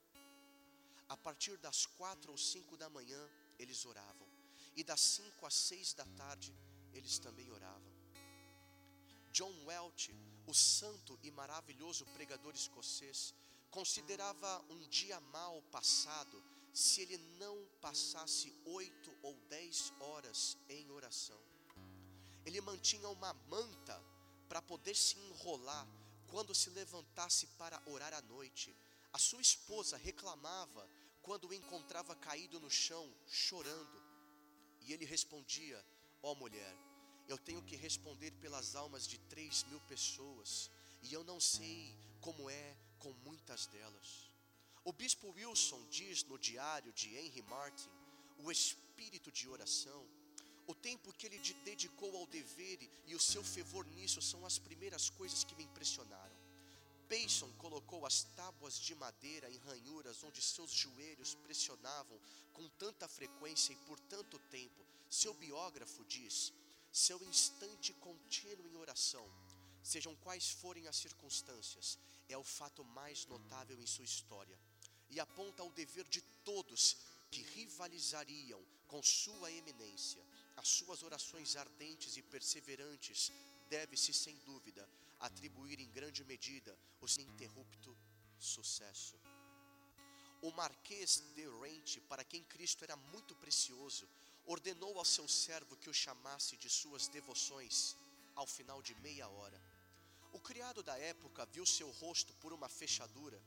A partir das quatro ou cinco da manhã, eles oravam. E das cinco às seis da tarde, eles também oravam. John Welch, o santo e maravilhoso pregador escocês, considerava um dia mal passado se ele não passasse oito ou dez horas em oração. Ele mantinha uma manta para poder se enrolar quando se levantasse para orar à noite. A sua esposa reclamava quando o encontrava caído no chão, chorando. E ele respondia: Ó oh, mulher, eu tenho que responder pelas almas de três mil pessoas, e eu não sei como é com muitas delas. O bispo Wilson diz no diário de Henry Martin, o espírito de oração, o tempo que ele dedicou ao dever e o seu fervor nisso são as primeiras coisas que me impressionaram. Payson colocou as tábuas de madeira em ranhuras onde seus joelhos pressionavam com tanta frequência e por tanto tempo. Seu biógrafo diz: seu instante contínuo em oração, sejam quais forem as circunstâncias, é o fato mais notável em sua história e aponta o dever de todos que rivalizariam com sua eminência. As suas orações ardentes e perseverantes deve-se, sem dúvida, atribuir em grande medida o ininterrupto sucesso. O Marquês de Rente, para quem Cristo era muito precioso, ordenou ao seu servo que o chamasse de suas devoções ao final de meia hora. O criado da época viu seu rosto por uma fechadura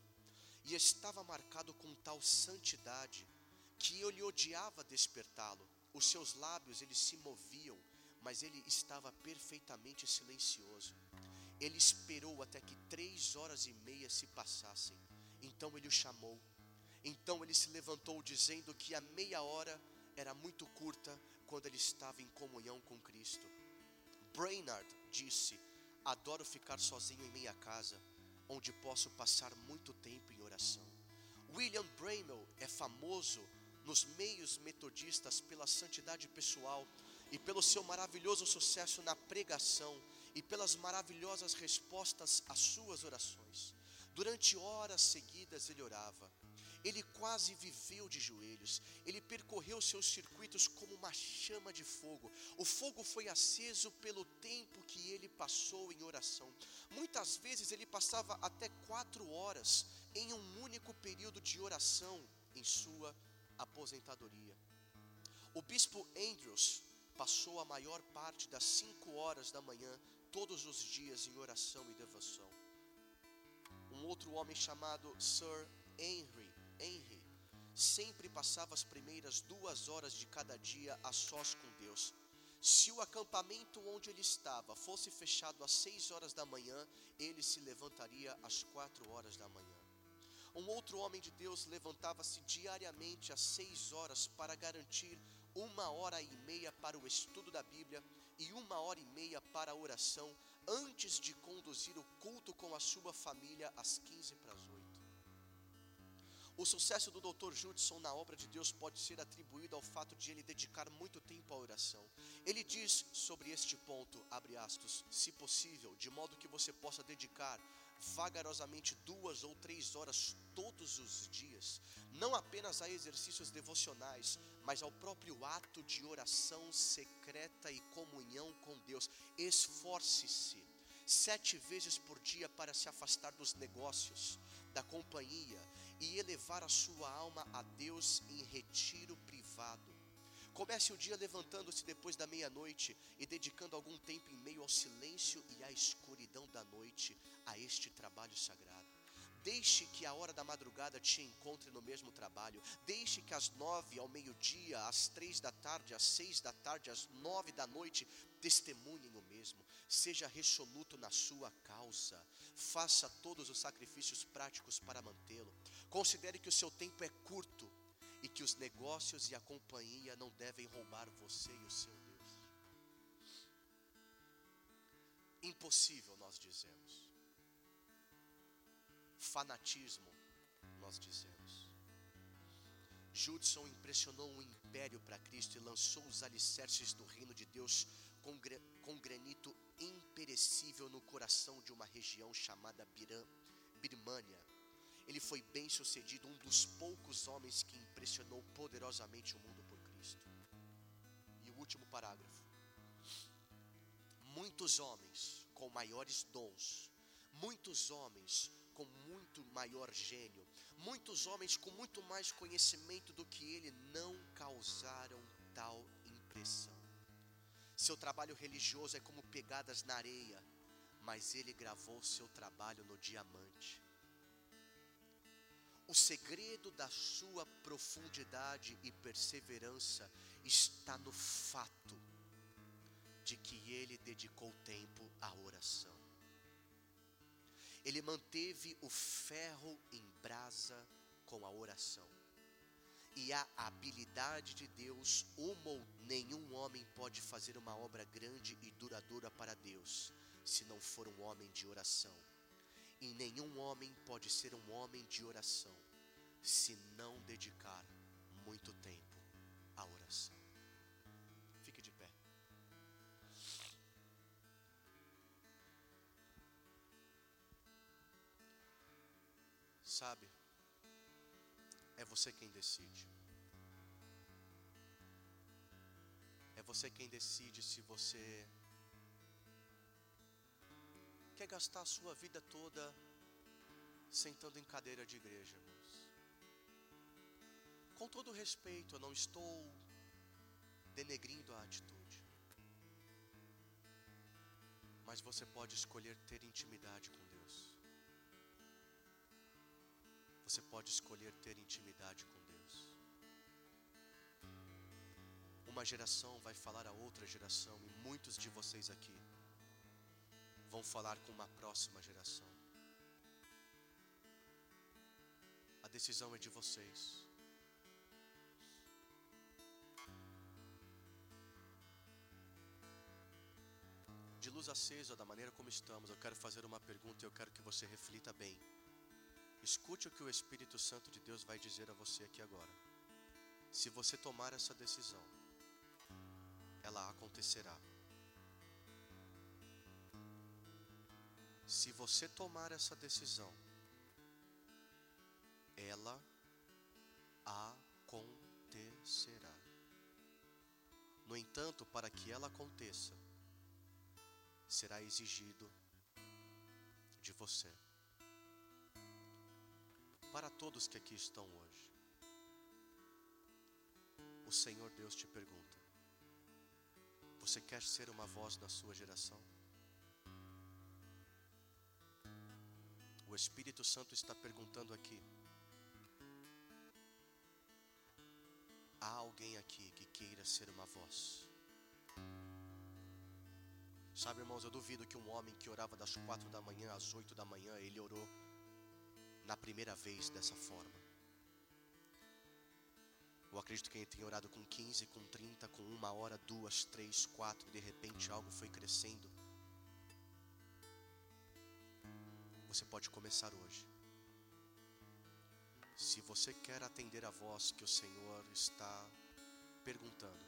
e estava marcado com tal santidade que ele odiava despertá-lo. Os seus lábios eles se moviam, mas ele estava perfeitamente silencioso. Ele esperou até que três horas e meia se passassem. Então ele o chamou. Então ele se levantou, dizendo que a meia hora era muito curta quando ele estava em comunhão com Cristo. Brainerd disse: Adoro ficar sozinho em minha casa, onde posso passar muito tempo em oração. William Bramell é famoso nos meios metodistas pela santidade pessoal e pelo seu maravilhoso sucesso na pregação e pelas maravilhosas respostas às suas orações. Durante horas seguidas ele orava. Ele quase viveu de joelhos. Ele percorreu seus circuitos como uma chama de fogo. O fogo foi aceso pelo tempo que ele passou em oração. Muitas vezes ele passava até quatro horas em um único período de oração em sua aposentadoria. O bispo Andrews passou a maior parte das cinco horas da manhã todos os dias em oração e devoção. Um outro homem chamado Sir Henry, Henry sempre passava as primeiras duas horas de cada dia a sós com Deus. Se o acampamento onde ele estava fosse fechado às seis horas da manhã, ele se levantaria às quatro horas da manhã. Um outro homem de Deus levantava-se diariamente às seis horas para garantir uma hora e meia para o estudo da Bíblia e uma hora e meia para a oração, antes de conduzir o culto com a sua família às quinze para as. O sucesso do Dr. Judson na obra de Deus pode ser atribuído ao fato de ele dedicar muito tempo à oração. Ele diz sobre este ponto, abre aspas, se possível, de modo que você possa dedicar vagarosamente duas ou três horas todos os dias, não apenas a exercícios devocionais, mas ao próprio ato de oração secreta e comunhão com Deus. Esforce-se sete vezes por dia para se afastar dos negócios, da companhia e elevar a sua alma a Deus em retiro privado. Comece o dia levantando-se depois da meia-noite e dedicando algum tempo em meio ao silêncio e à escuridão da noite a este trabalho sagrado. Deixe que a hora da madrugada te encontre no mesmo trabalho. Deixe que às nove, ao meio-dia, às três da tarde, às seis da tarde, às nove da noite, testemunhem o mesmo. Seja resoluto na sua causa. Faça todos os sacrifícios práticos para mantê-lo. Considere que o seu tempo é curto e que os negócios e a companhia não devem roubar você e o seu Deus. Impossível, nós dizemos. Fanatismo, nós dizemos. Judson impressionou um império para Cristo e lançou os alicerces do reino de Deus com, com granito imperecível no coração de uma região chamada Birã, Birmânia ele foi bem sucedido, um dos poucos homens que impressionou poderosamente o mundo por Cristo. E o último parágrafo. Muitos homens com maiores dons, muitos homens com muito maior gênio, muitos homens com muito mais conhecimento do que ele não causaram tal impressão. Seu trabalho religioso é como pegadas na areia, mas ele gravou seu trabalho no diamante. O segredo da sua profundidade e perseverança está no fato de que ele dedicou tempo à oração. Ele manteve o ferro em brasa com a oração. E a habilidade de Deus, uma ou nenhum homem pode fazer uma obra grande e duradoura para Deus, se não for um homem de oração e nenhum homem pode ser um homem de oração se não dedicar muito tempo à oração. Fique de pé. Sabe, é você quem decide. É você quem decide se você quer gastar a sua vida toda sentando em cadeira de igreja, irmãos. Com todo respeito, eu não estou denegrindo a atitude. Mas você pode escolher ter intimidade com pode escolher ter intimidade com Deus. Uma geração vai falar a outra geração, e muitos de vocês aqui vão falar com uma próxima geração. A decisão é de vocês. De luz acesa, da maneira como estamos, eu quero fazer uma pergunta e eu quero que você reflita bem. Escute o que o Espírito Santo de Deus vai dizer a você aqui agora. Se você tomar essa decisão, ela acontecerá. Se você tomar essa decisão, ela acontecerá. No entanto, para que ela aconteça, será exigido de você para todos que aqui estão hoje. O Senhor Deus te pergunta: Você quer ser uma voz na sua geração? O Espírito Santo está perguntando aqui: Há alguém aqui que queira ser uma voz? Sabe, irmãos, eu duvido que um homem que orava das quatro da manhã às oito da manhã, ele orou na primeira vez dessa forma. Eu acredito que ele tenha orado com 15, com 30, com uma hora, duas, três, quatro, de repente algo foi crescendo. Você pode começar hoje. Se você quer atender a voz que o Senhor está perguntando,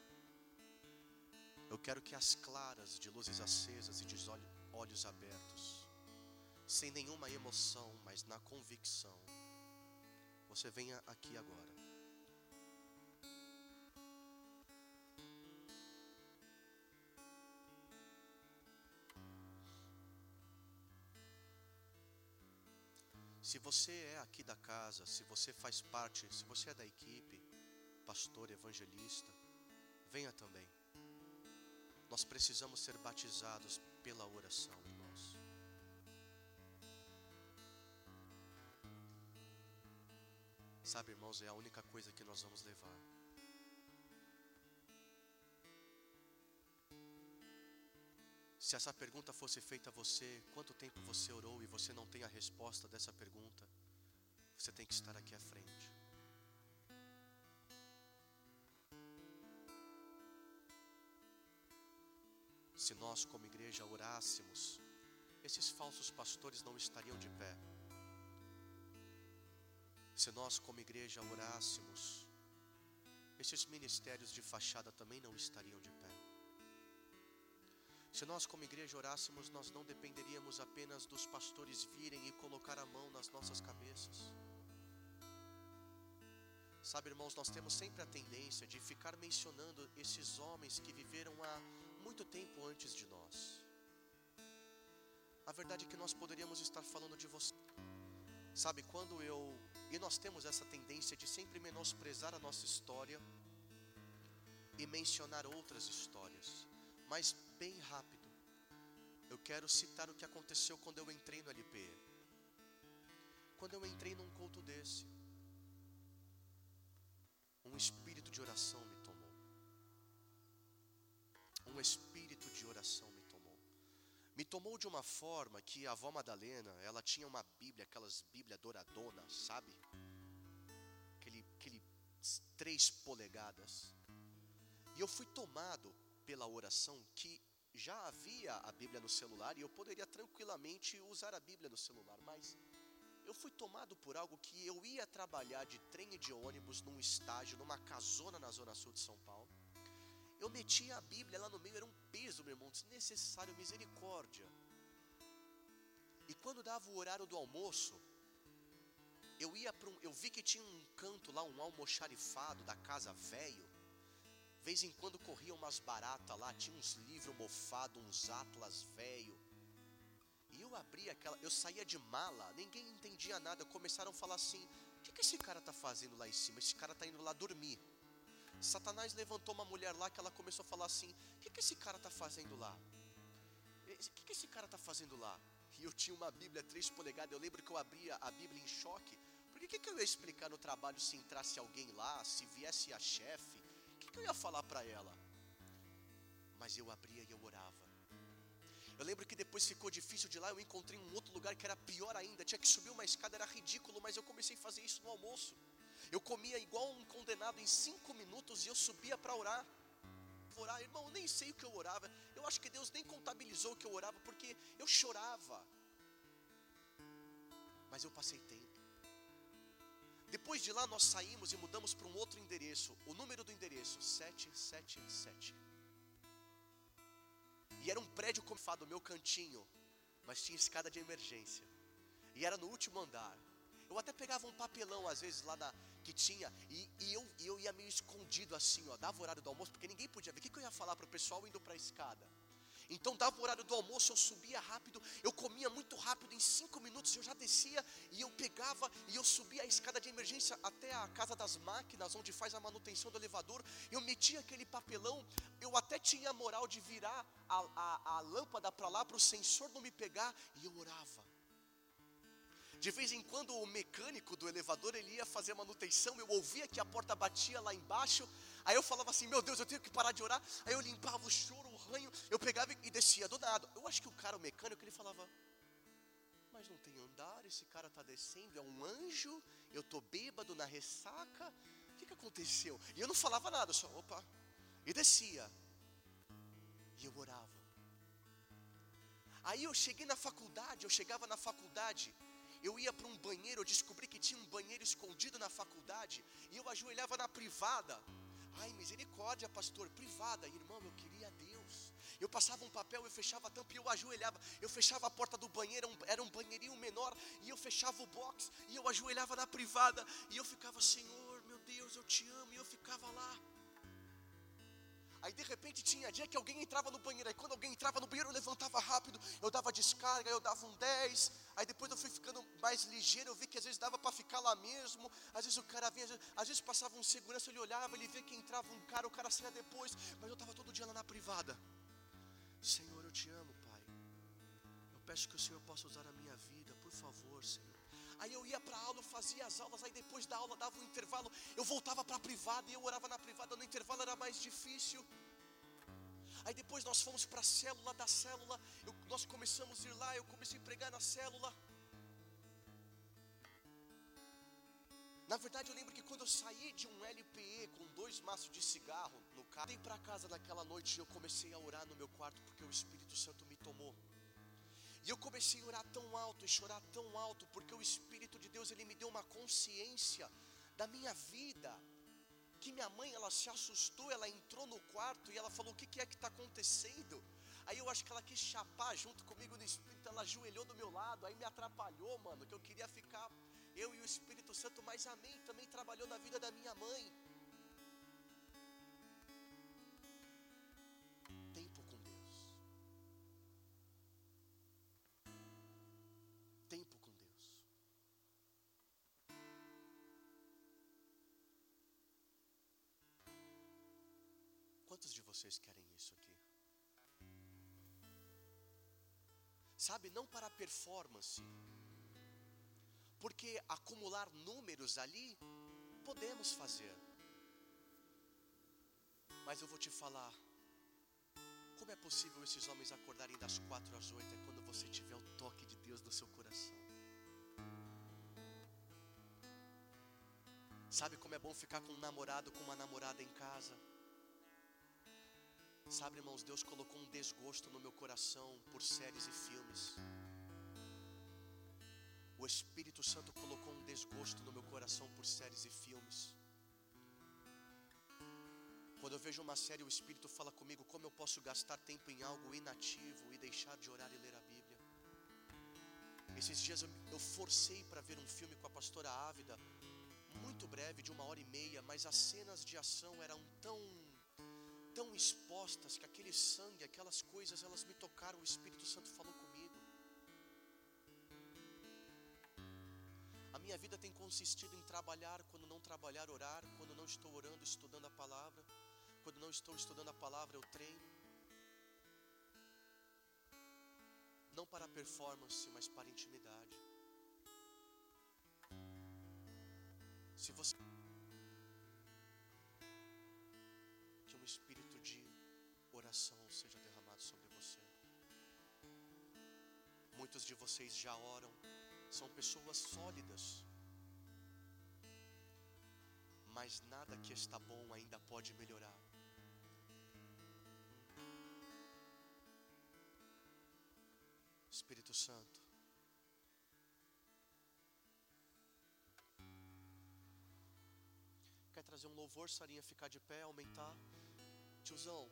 eu quero que as claras de luzes acesas e de olhos abertos, sem nenhuma emoção, mas na convicção, você venha aqui agora. Se você é aqui da casa, se você faz parte, se você é da equipe, pastor, evangelista, venha também. Nós precisamos ser batizados pela oração, Sabe, irmãos, é a única coisa que nós vamos levar. Se essa pergunta fosse feita a você, quanto tempo você orou e você não tem a resposta dessa pergunta, você tem que estar aqui à frente. Se nós, como igreja, orássemos, esses falsos pastores não estariam de pé. Se nós, como igreja, orássemos, esses ministérios de fachada também não estariam de pé. Se nós, como igreja, orássemos, nós não dependeríamos apenas dos pastores virem e colocar a mão nas nossas cabeças. Sabe, irmãos, nós temos sempre a tendência de ficar mencionando esses homens que viveram há muito tempo antes de nós. A verdade é que nós poderíamos estar falando de você. Sabe, quando eu. E nós temos essa tendência de sempre menosprezar a nossa história e mencionar outras histórias. Mas, bem rápido, eu quero citar o que aconteceu quando eu entrei no LP. Quando eu entrei num culto desse, um espírito de oração me um espírito de oração me tomou. De uma forma que a avó Madalena, ela tinha uma Bíblia, aquelas Bíblia douradona, sabe? Aquele, aquele três polegadas. E eu fui tomado pela oração que já havia a Bíblia no celular e eu poderia tranquilamente usar a Bíblia no celular, mas eu fui tomado por algo que eu ia trabalhar de trem e de ônibus num estágio, numa casona na zona sul de São Paulo. Eu metia a Bíblia lá no meio, era um peso, meu irmão, desnecessário, misericórdia. E quando dava o horário do almoço, eu ia para um, eu vi que tinha um canto lá, um almoxarifado da casa velho. Vez em quando corriam umas baratas lá, tinha uns livros mofados, uns atlas velho. E eu abria aquela, eu saía de mala, ninguém entendia nada. Começaram a falar assim: o que, que esse cara está fazendo lá em cima? Esse cara está indo lá dormir. Satanás levantou uma mulher lá que ela começou a falar assim: O que, que esse cara está fazendo lá? O que, que esse cara está fazendo lá? E eu tinha uma Bíblia 3 polegadas. Eu lembro que eu abria a Bíblia em choque. Porque o que, que eu ia explicar no trabalho se entrasse alguém lá, se viesse a chefe? O que, que eu ia falar para ela? Mas eu abria e eu orava. Eu lembro que depois ficou difícil de lá, eu encontrei um outro lugar que era pior ainda. Tinha que subir uma escada, era ridículo, mas eu comecei a fazer isso no almoço. Eu comia igual um condenado em cinco minutos e eu subia para orar. Orar, irmão, eu nem sei o que eu orava. Eu acho que Deus nem contabilizou o que eu orava porque eu chorava. Mas eu passei tempo. Depois de lá nós saímos e mudamos para um outro endereço. O número do endereço 777. E era um prédio confado, meu cantinho, mas tinha escada de emergência. E era no último andar. Eu até pegava um papelão às vezes lá da, que tinha, e, e eu, eu ia meio escondido assim, ó, dava o horário do almoço, porque ninguém podia ver. O que, que eu ia falar para o pessoal indo para a escada? Então dava o horário do almoço, eu subia rápido, eu comia muito rápido, em cinco minutos eu já descia e eu pegava e eu subia a escada de emergência até a casa das máquinas, onde faz a manutenção do elevador. Eu metia aquele papelão, eu até tinha moral de virar a, a, a lâmpada para lá para o sensor não me pegar e eu orava. De vez em quando o mecânico do elevador ele ia fazer manutenção, eu ouvia que a porta batia lá embaixo. Aí eu falava assim: "Meu Deus, eu tenho que parar de orar". Aí eu limpava o choro, o ranho, eu pegava e descia do nada. Eu acho que o cara o mecânico ele falava: "Mas não tem andar, esse cara está descendo, é um anjo, eu tô bêbado na ressaca. O que, que aconteceu?" E eu não falava nada, só, opa, e descia. E eu orava. Aí eu cheguei na faculdade, eu chegava na faculdade, eu ia para um banheiro, eu descobri que tinha um banheiro escondido na faculdade, e eu ajoelhava na privada. Ai, misericórdia, pastor, privada, irmão, eu queria Deus. Eu passava um papel, eu fechava a tampa e eu ajoelhava. Eu fechava a porta do banheiro, era um banheirinho menor, e eu fechava o box, e eu ajoelhava na privada, e eu ficava, Senhor, meu Deus, eu te amo, e eu ficava lá. Aí de repente tinha dia que alguém entrava no banheiro. Aí quando alguém entrava no banheiro, eu levantava rápido, eu dava descarga, eu dava um 10. Aí depois eu fui ficando mais ligeiro, eu vi que às vezes dava para ficar lá mesmo. Às vezes o cara vinha, às vezes, às vezes passava um segurança, ele olhava, ele via que entrava um cara, o cara saía depois. Mas eu estava todo dia lá na privada. Senhor, eu te amo, Pai. Eu peço que o Senhor possa usar a minha vida, por favor, Senhor. Aí eu ia para a aula, eu fazia as aulas, aí depois da aula dava um intervalo, eu voltava para a privada e eu orava na privada, no intervalo era mais difícil. Aí depois nós fomos para a célula, da célula, eu, nós começamos a ir lá, eu comecei a pregar na célula. Na verdade, eu lembro que quando eu saí de um LPE com dois maços de cigarro no carro, fui para casa naquela noite e eu comecei a orar no meu quarto porque o Espírito Santo me tomou. E eu comecei a orar tão alto e chorar tão alto, porque o Espírito de Deus ele me deu uma consciência da minha vida. Que minha mãe ela se assustou, ela entrou no quarto e ela falou: O que, que é que está acontecendo? Aí eu acho que ela quis chapar junto comigo no Espírito, ela ajoelhou do meu lado, aí me atrapalhou, mano, que eu queria ficar, eu e o Espírito Santo, mas amém, também trabalhou na vida da minha mãe. Vocês querem isso aqui? Sabe, não para performance, porque acumular números ali podemos fazer, mas eu vou te falar, como é possível esses homens acordarem das quatro às oito? É quando você tiver o toque de Deus no seu coração. Sabe como é bom ficar com um namorado, com uma namorada em casa? Sabe, irmãos, Deus colocou um desgosto no meu coração por séries e filmes. O Espírito Santo colocou um desgosto no meu coração por séries e filmes. Quando eu vejo uma série, o Espírito fala comigo como eu posso gastar tempo em algo inativo e deixar de orar e ler a Bíblia. Esses dias eu, eu forcei para ver um filme com a pastora Ávida, muito breve, de uma hora e meia, mas as cenas de ação eram tão tão expostas que aquele sangue, aquelas coisas, elas me tocaram. O Espírito Santo falou comigo. A minha vida tem consistido em trabalhar, quando não trabalhar, orar, quando não estou orando, estudando a palavra, quando não estou estudando a palavra, eu treino. Não para performance, mas para intimidade. Se você Muitos de vocês já oram, são pessoas sólidas, mas nada que está bom ainda pode melhorar. Espírito Santo, quer trazer um louvor, Sarinha, ficar de pé, aumentar? Tiozão,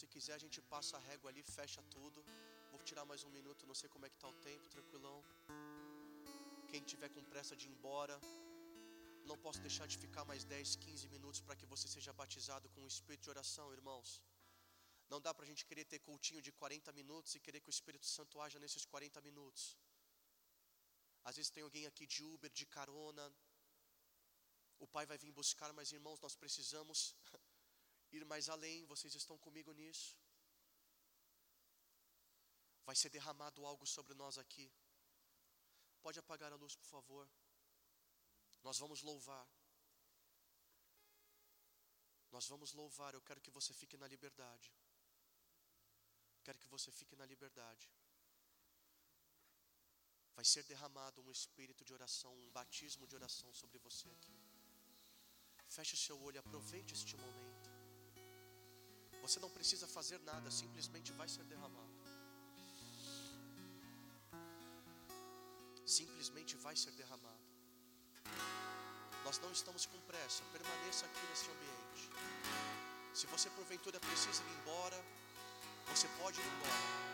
se quiser, a gente passa a régua ali, fecha tudo. Vou tirar mais um minuto, não sei como é que está o tempo, tranquilão. Quem tiver com pressa de ir embora, não posso deixar de ficar mais 10, 15 minutos para que você seja batizado com o espírito de oração, irmãos. Não dá para a gente querer ter cultinho de 40 minutos e querer que o Espírito Santo haja nesses 40 minutos. Às vezes tem alguém aqui de Uber, de carona. O pai vai vir buscar, mas irmãos, nós precisamos ir mais além, vocês estão comigo nisso. Vai ser derramado algo sobre nós aqui. Pode apagar a luz, por favor. Nós vamos louvar. Nós vamos louvar. Eu quero que você fique na liberdade. Quero que você fique na liberdade. Vai ser derramado um espírito de oração, um batismo de oração sobre você aqui. Feche o seu olho, aproveite este momento. Você não precisa fazer nada, simplesmente vai ser derramado. Simplesmente vai ser derramado. Nós não estamos com pressa, permaneça aqui nesse ambiente. Se você porventura precisa ir embora, você pode ir embora.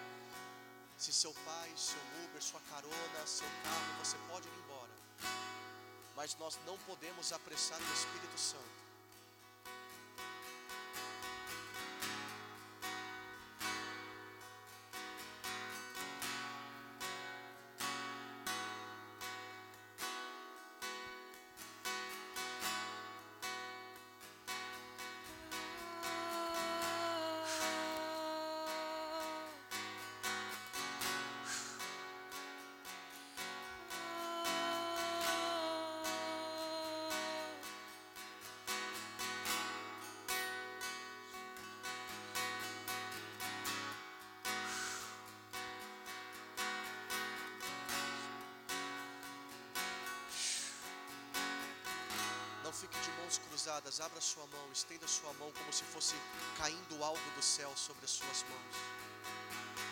Se seu pai, seu Uber, sua carona, seu carro, você pode ir embora. Mas nós não podemos apressar o Espírito Santo. Fique de mãos cruzadas, abra sua mão, estenda sua mão como se fosse caindo algo do céu sobre as suas mãos.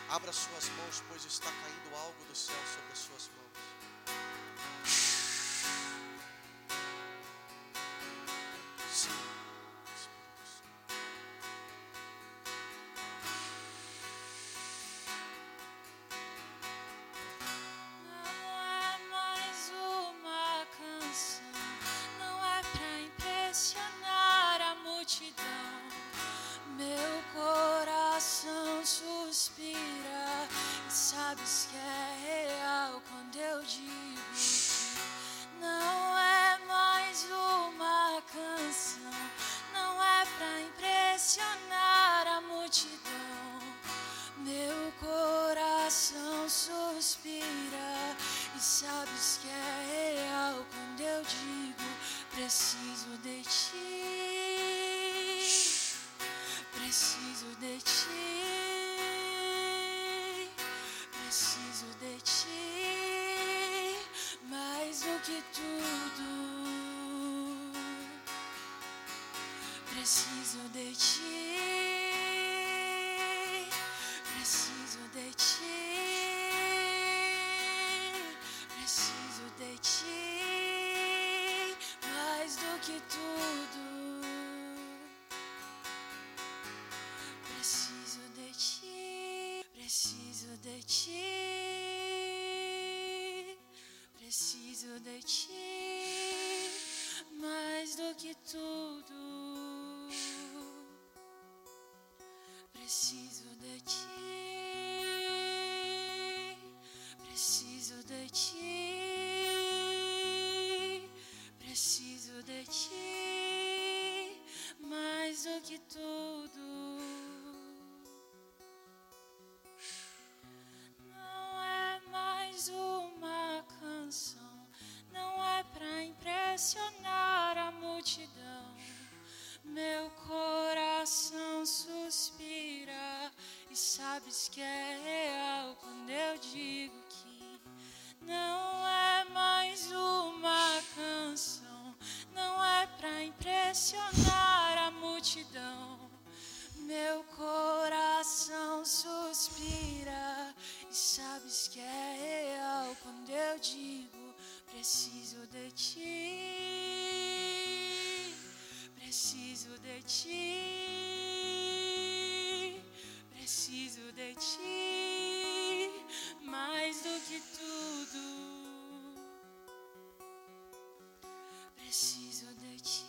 Abra suas mãos, pois está caindo algo do céu sobre as suas mãos. Preciso de ti. Preciso de ti. Preciso de ti mais do que tudo. Sabes que é real quando eu digo que não é mais uma canção, não é pra impressionar a multidão. Meu coração suspira e sabes que é real quando eu digo preciso de ti. Preciso de ti. Preciso de ti mais do que tudo. Preciso de ti.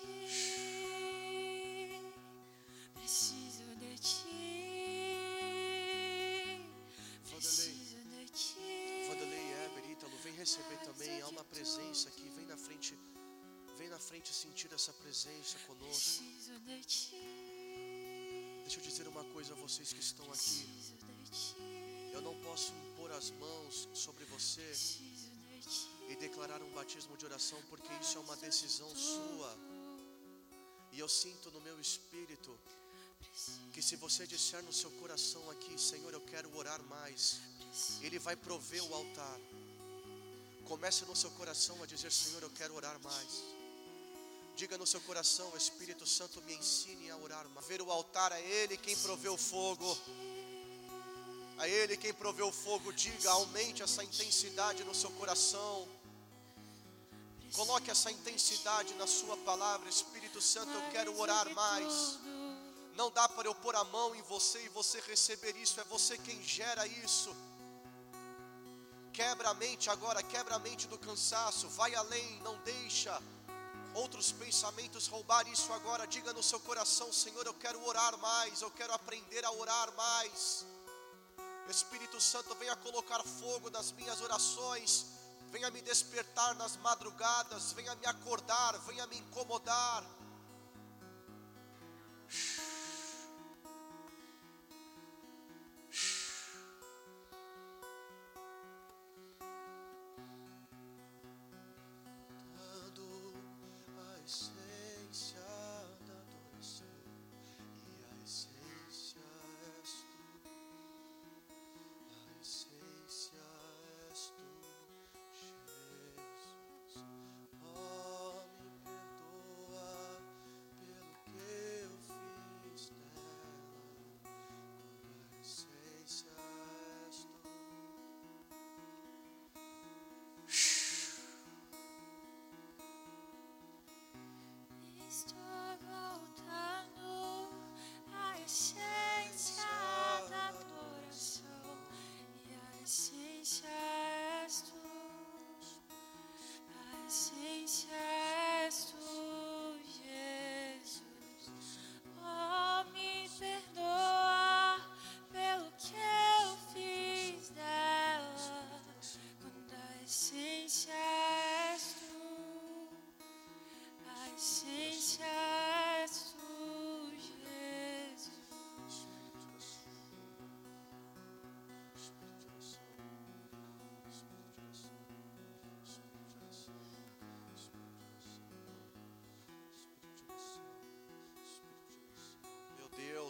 Preciso de ti. Preciso de ti. Vanderlei Eber, Ítalo, vem receber também. Há uma presença aqui. Vem na frente. Vem na frente sentir essa presença conosco. Preciso de ti. Deixa eu dizer uma coisa a vocês que estão aqui. Eu não posso impor as mãos sobre você e declarar um batismo de oração, porque isso é uma decisão sua. E eu sinto no meu espírito que se você disser no seu coração aqui, Senhor, eu quero orar mais, Ele vai prover o altar. Comece no seu coração a dizer, Senhor, eu quero orar mais. Diga no seu coração, Espírito Santo, me ensine a orar. Ver o altar a Ele quem proveu o fogo. A Ele quem proveu o fogo, diga, aumente essa intensidade no seu coração. Coloque essa intensidade na sua palavra, Espírito Santo, eu quero orar mais. Não dá para eu pôr a mão em você e você receber isso, é você quem gera isso. Quebra a mente agora, quebra a mente do cansaço, vai além, não deixa outros pensamentos roubar isso agora. Diga no seu coração, Senhor, eu quero orar mais, eu quero aprender a orar mais. Espírito Santo, venha colocar fogo nas minhas orações, venha me despertar nas madrugadas, venha me acordar, venha me incomodar.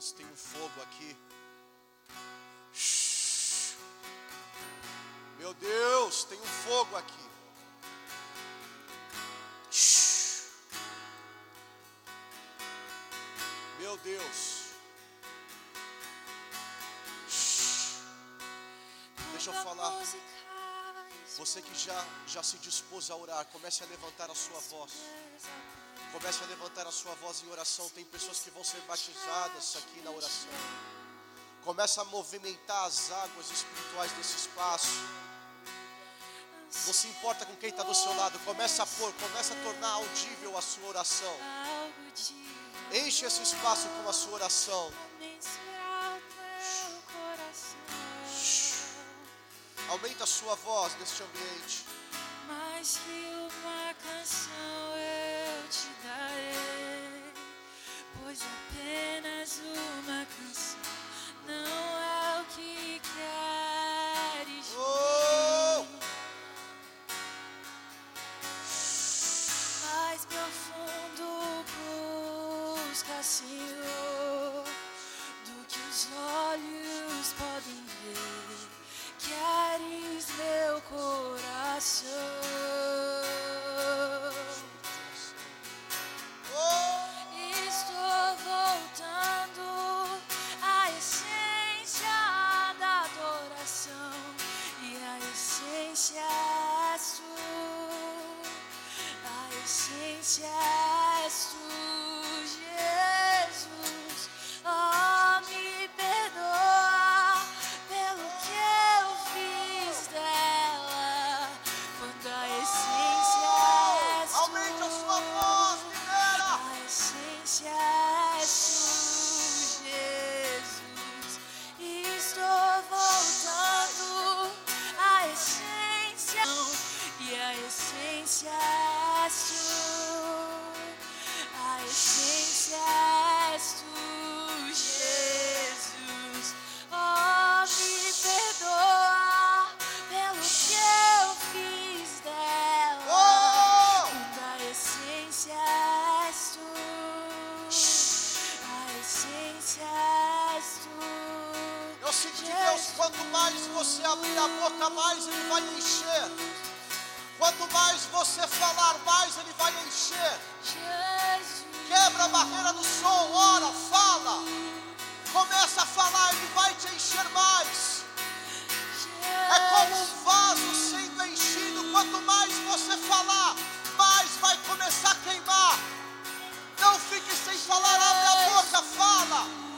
Deus, tem um fogo aqui. Meu Deus, tem um fogo aqui. Meu Deus. Deixa eu falar. Você que já, já se dispôs a orar, comece a levantar a sua voz. Comece a levantar a sua voz em oração. Tem pessoas que vão ser batizadas aqui na oração. Comece a movimentar as águas espirituais desse espaço. Não se importa com quem está do seu lado. Comece a pôr, comece a tornar audível a sua oração. Enche esse espaço com a sua oração. Aumenta a sua voz neste ambiente. Uma canção não é o que queres. Oh! Mais profundo busca, Senhor, do que os olhos podem ver. Queres meu coração. mais você abrir a boca, mais Ele vai encher. Quanto mais você falar, mais Ele vai encher. Quebra a barreira do som, ora, fala. Começa a falar, Ele vai te encher mais. É como um vaso sendo enchido. Quanto mais você falar, mais vai começar a queimar. Não fique sem falar, abre a boca, fala.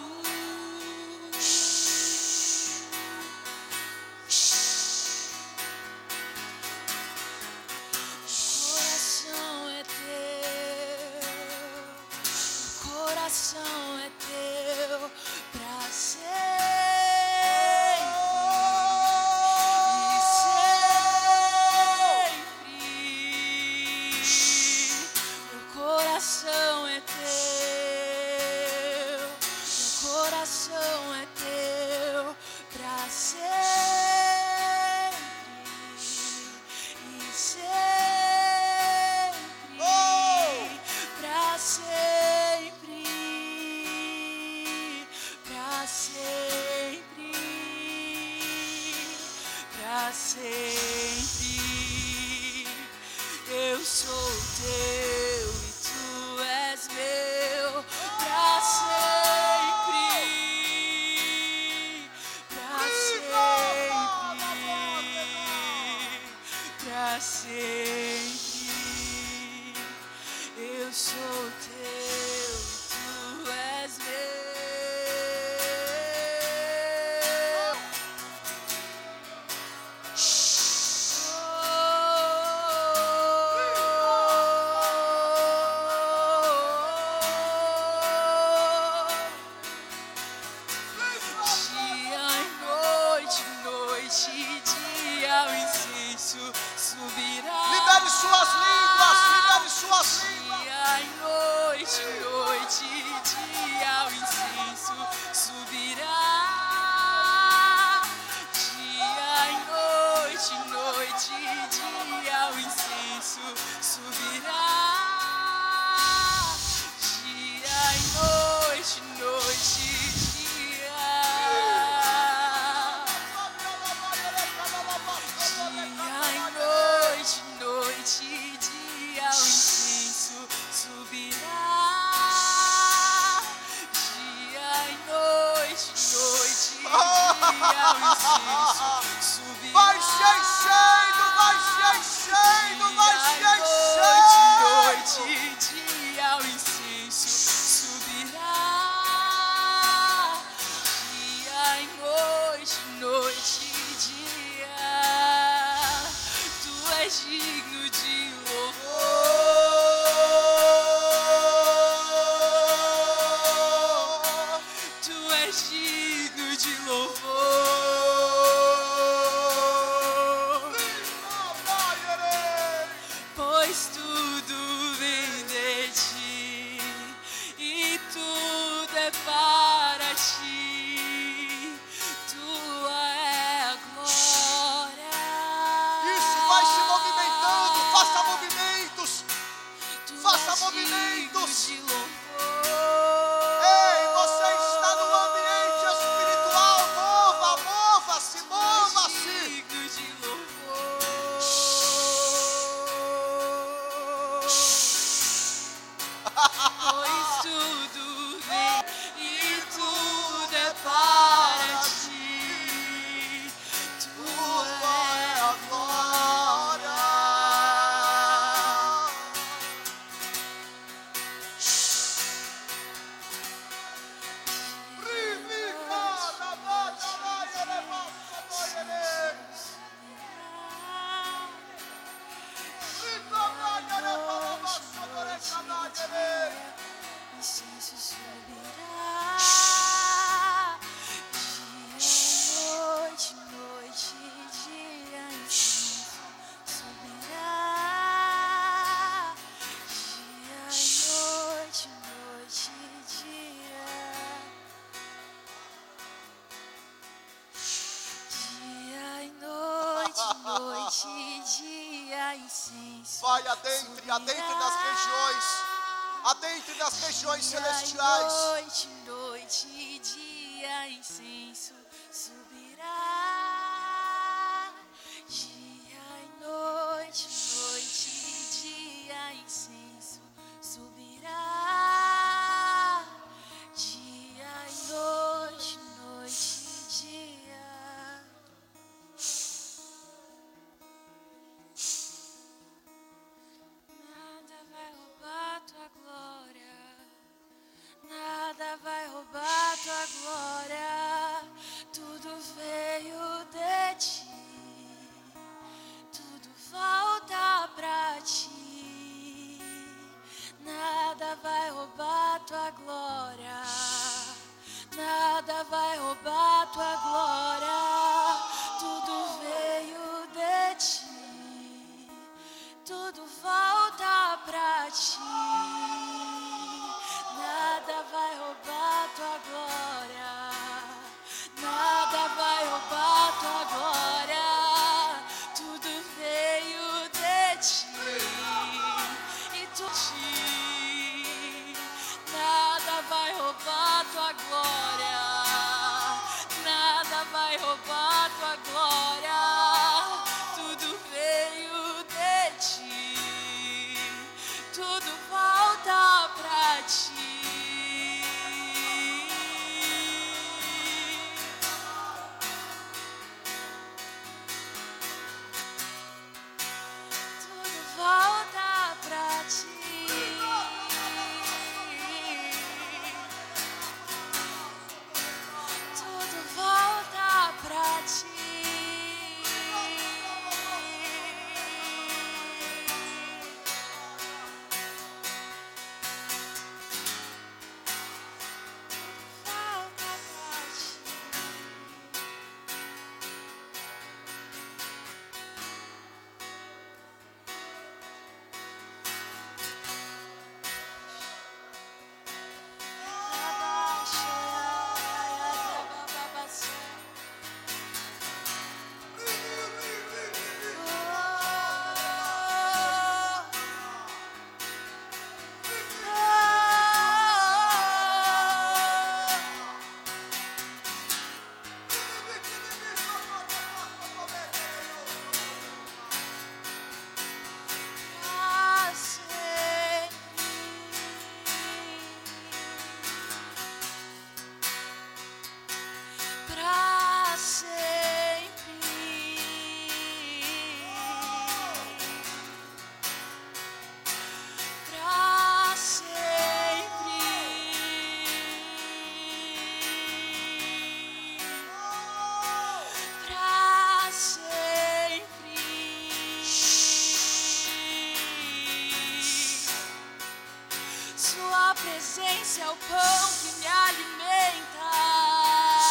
Esse é o pão que me alimenta.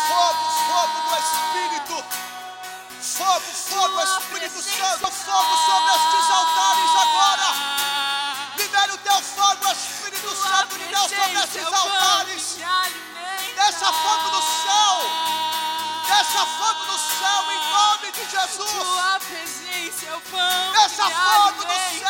Fogo, fogo do Espírito. Fogo, fogo, Espírito Santo. Fogo sobre estes altares agora. Libere o teu fogo, Espírito Tua Santo de Deus, sobre estes é altares. Deixa fogo do céu. Deixa fogo do céu em nome de Jesus. Tua presença é o pão Deixa que fogo alimenta. do céu.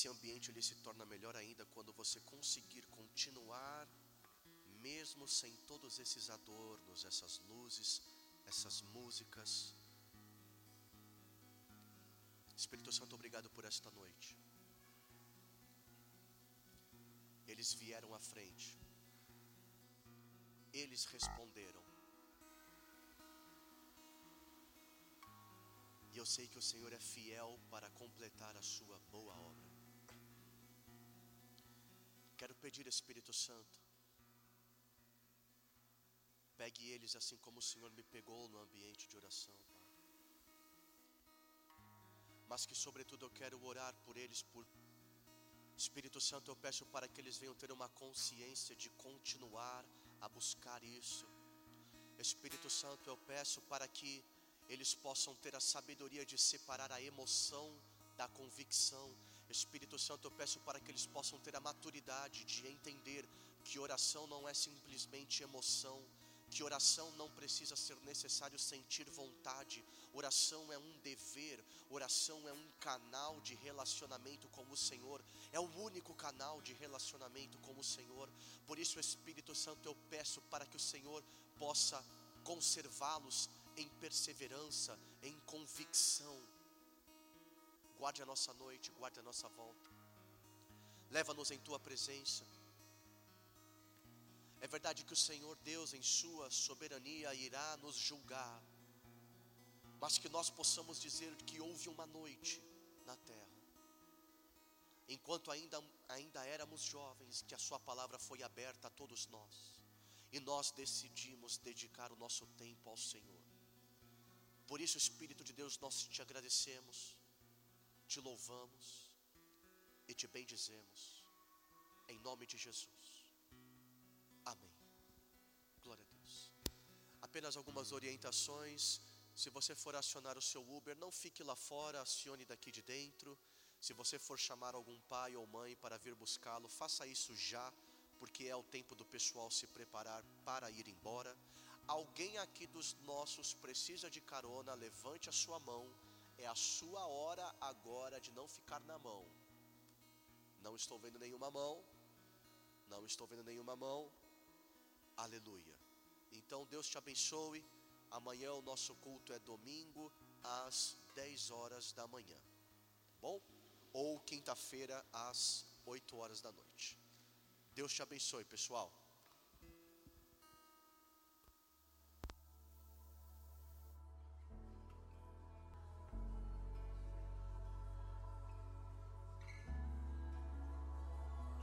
Esse ambiente ele se torna melhor ainda quando você conseguir continuar mesmo sem todos esses adornos, essas luzes, essas músicas. Espírito Santo, obrigado por esta noite. Eles vieram à frente. Eles responderam. E eu sei que o Senhor é fiel para completar a sua boa obra. Quero pedir, Espírito Santo, pegue eles assim como o Senhor me pegou no ambiente de oração, Pai. Mas que, sobretudo, eu quero orar por eles, por Espírito Santo, eu peço para que eles venham ter uma consciência de continuar a buscar isso. Espírito Santo, eu peço para que eles possam ter a sabedoria de separar a emoção da convicção. Espírito Santo, eu peço para que eles possam ter a maturidade de entender que oração não é simplesmente emoção, que oração não precisa ser necessário sentir vontade, oração é um dever, oração é um canal de relacionamento com o Senhor, é o único canal de relacionamento com o Senhor. Por isso, Espírito Santo, eu peço para que o Senhor possa conservá-los em perseverança, em convicção. Guarde a nossa noite, guarde a nossa volta. Leva-nos em tua presença. É verdade que o Senhor Deus, em Sua soberania, irá nos julgar, mas que nós possamos dizer que houve uma noite na terra, enquanto ainda, ainda éramos jovens, que a Sua palavra foi aberta a todos nós, e nós decidimos dedicar o nosso tempo ao Senhor. Por isso, Espírito de Deus, nós te agradecemos, te louvamos e te bendizemos, em nome de Jesus. Amém. Glória a Deus. Apenas algumas orientações. Se você for acionar o seu Uber, não fique lá fora, acione daqui de dentro. Se você for chamar algum pai ou mãe para vir buscá-lo, faça isso já, porque é o tempo do pessoal se preparar para ir embora. Alguém aqui dos nossos precisa de carona, levante a sua mão. É a sua hora agora de não ficar na mão. Não estou vendo nenhuma mão. Não estou vendo nenhuma mão. Aleluia. Então Deus te abençoe. Amanhã o nosso culto é domingo às 10 horas da manhã. Bom? Ou quinta-feira às 8 horas da noite. Deus te abençoe, pessoal.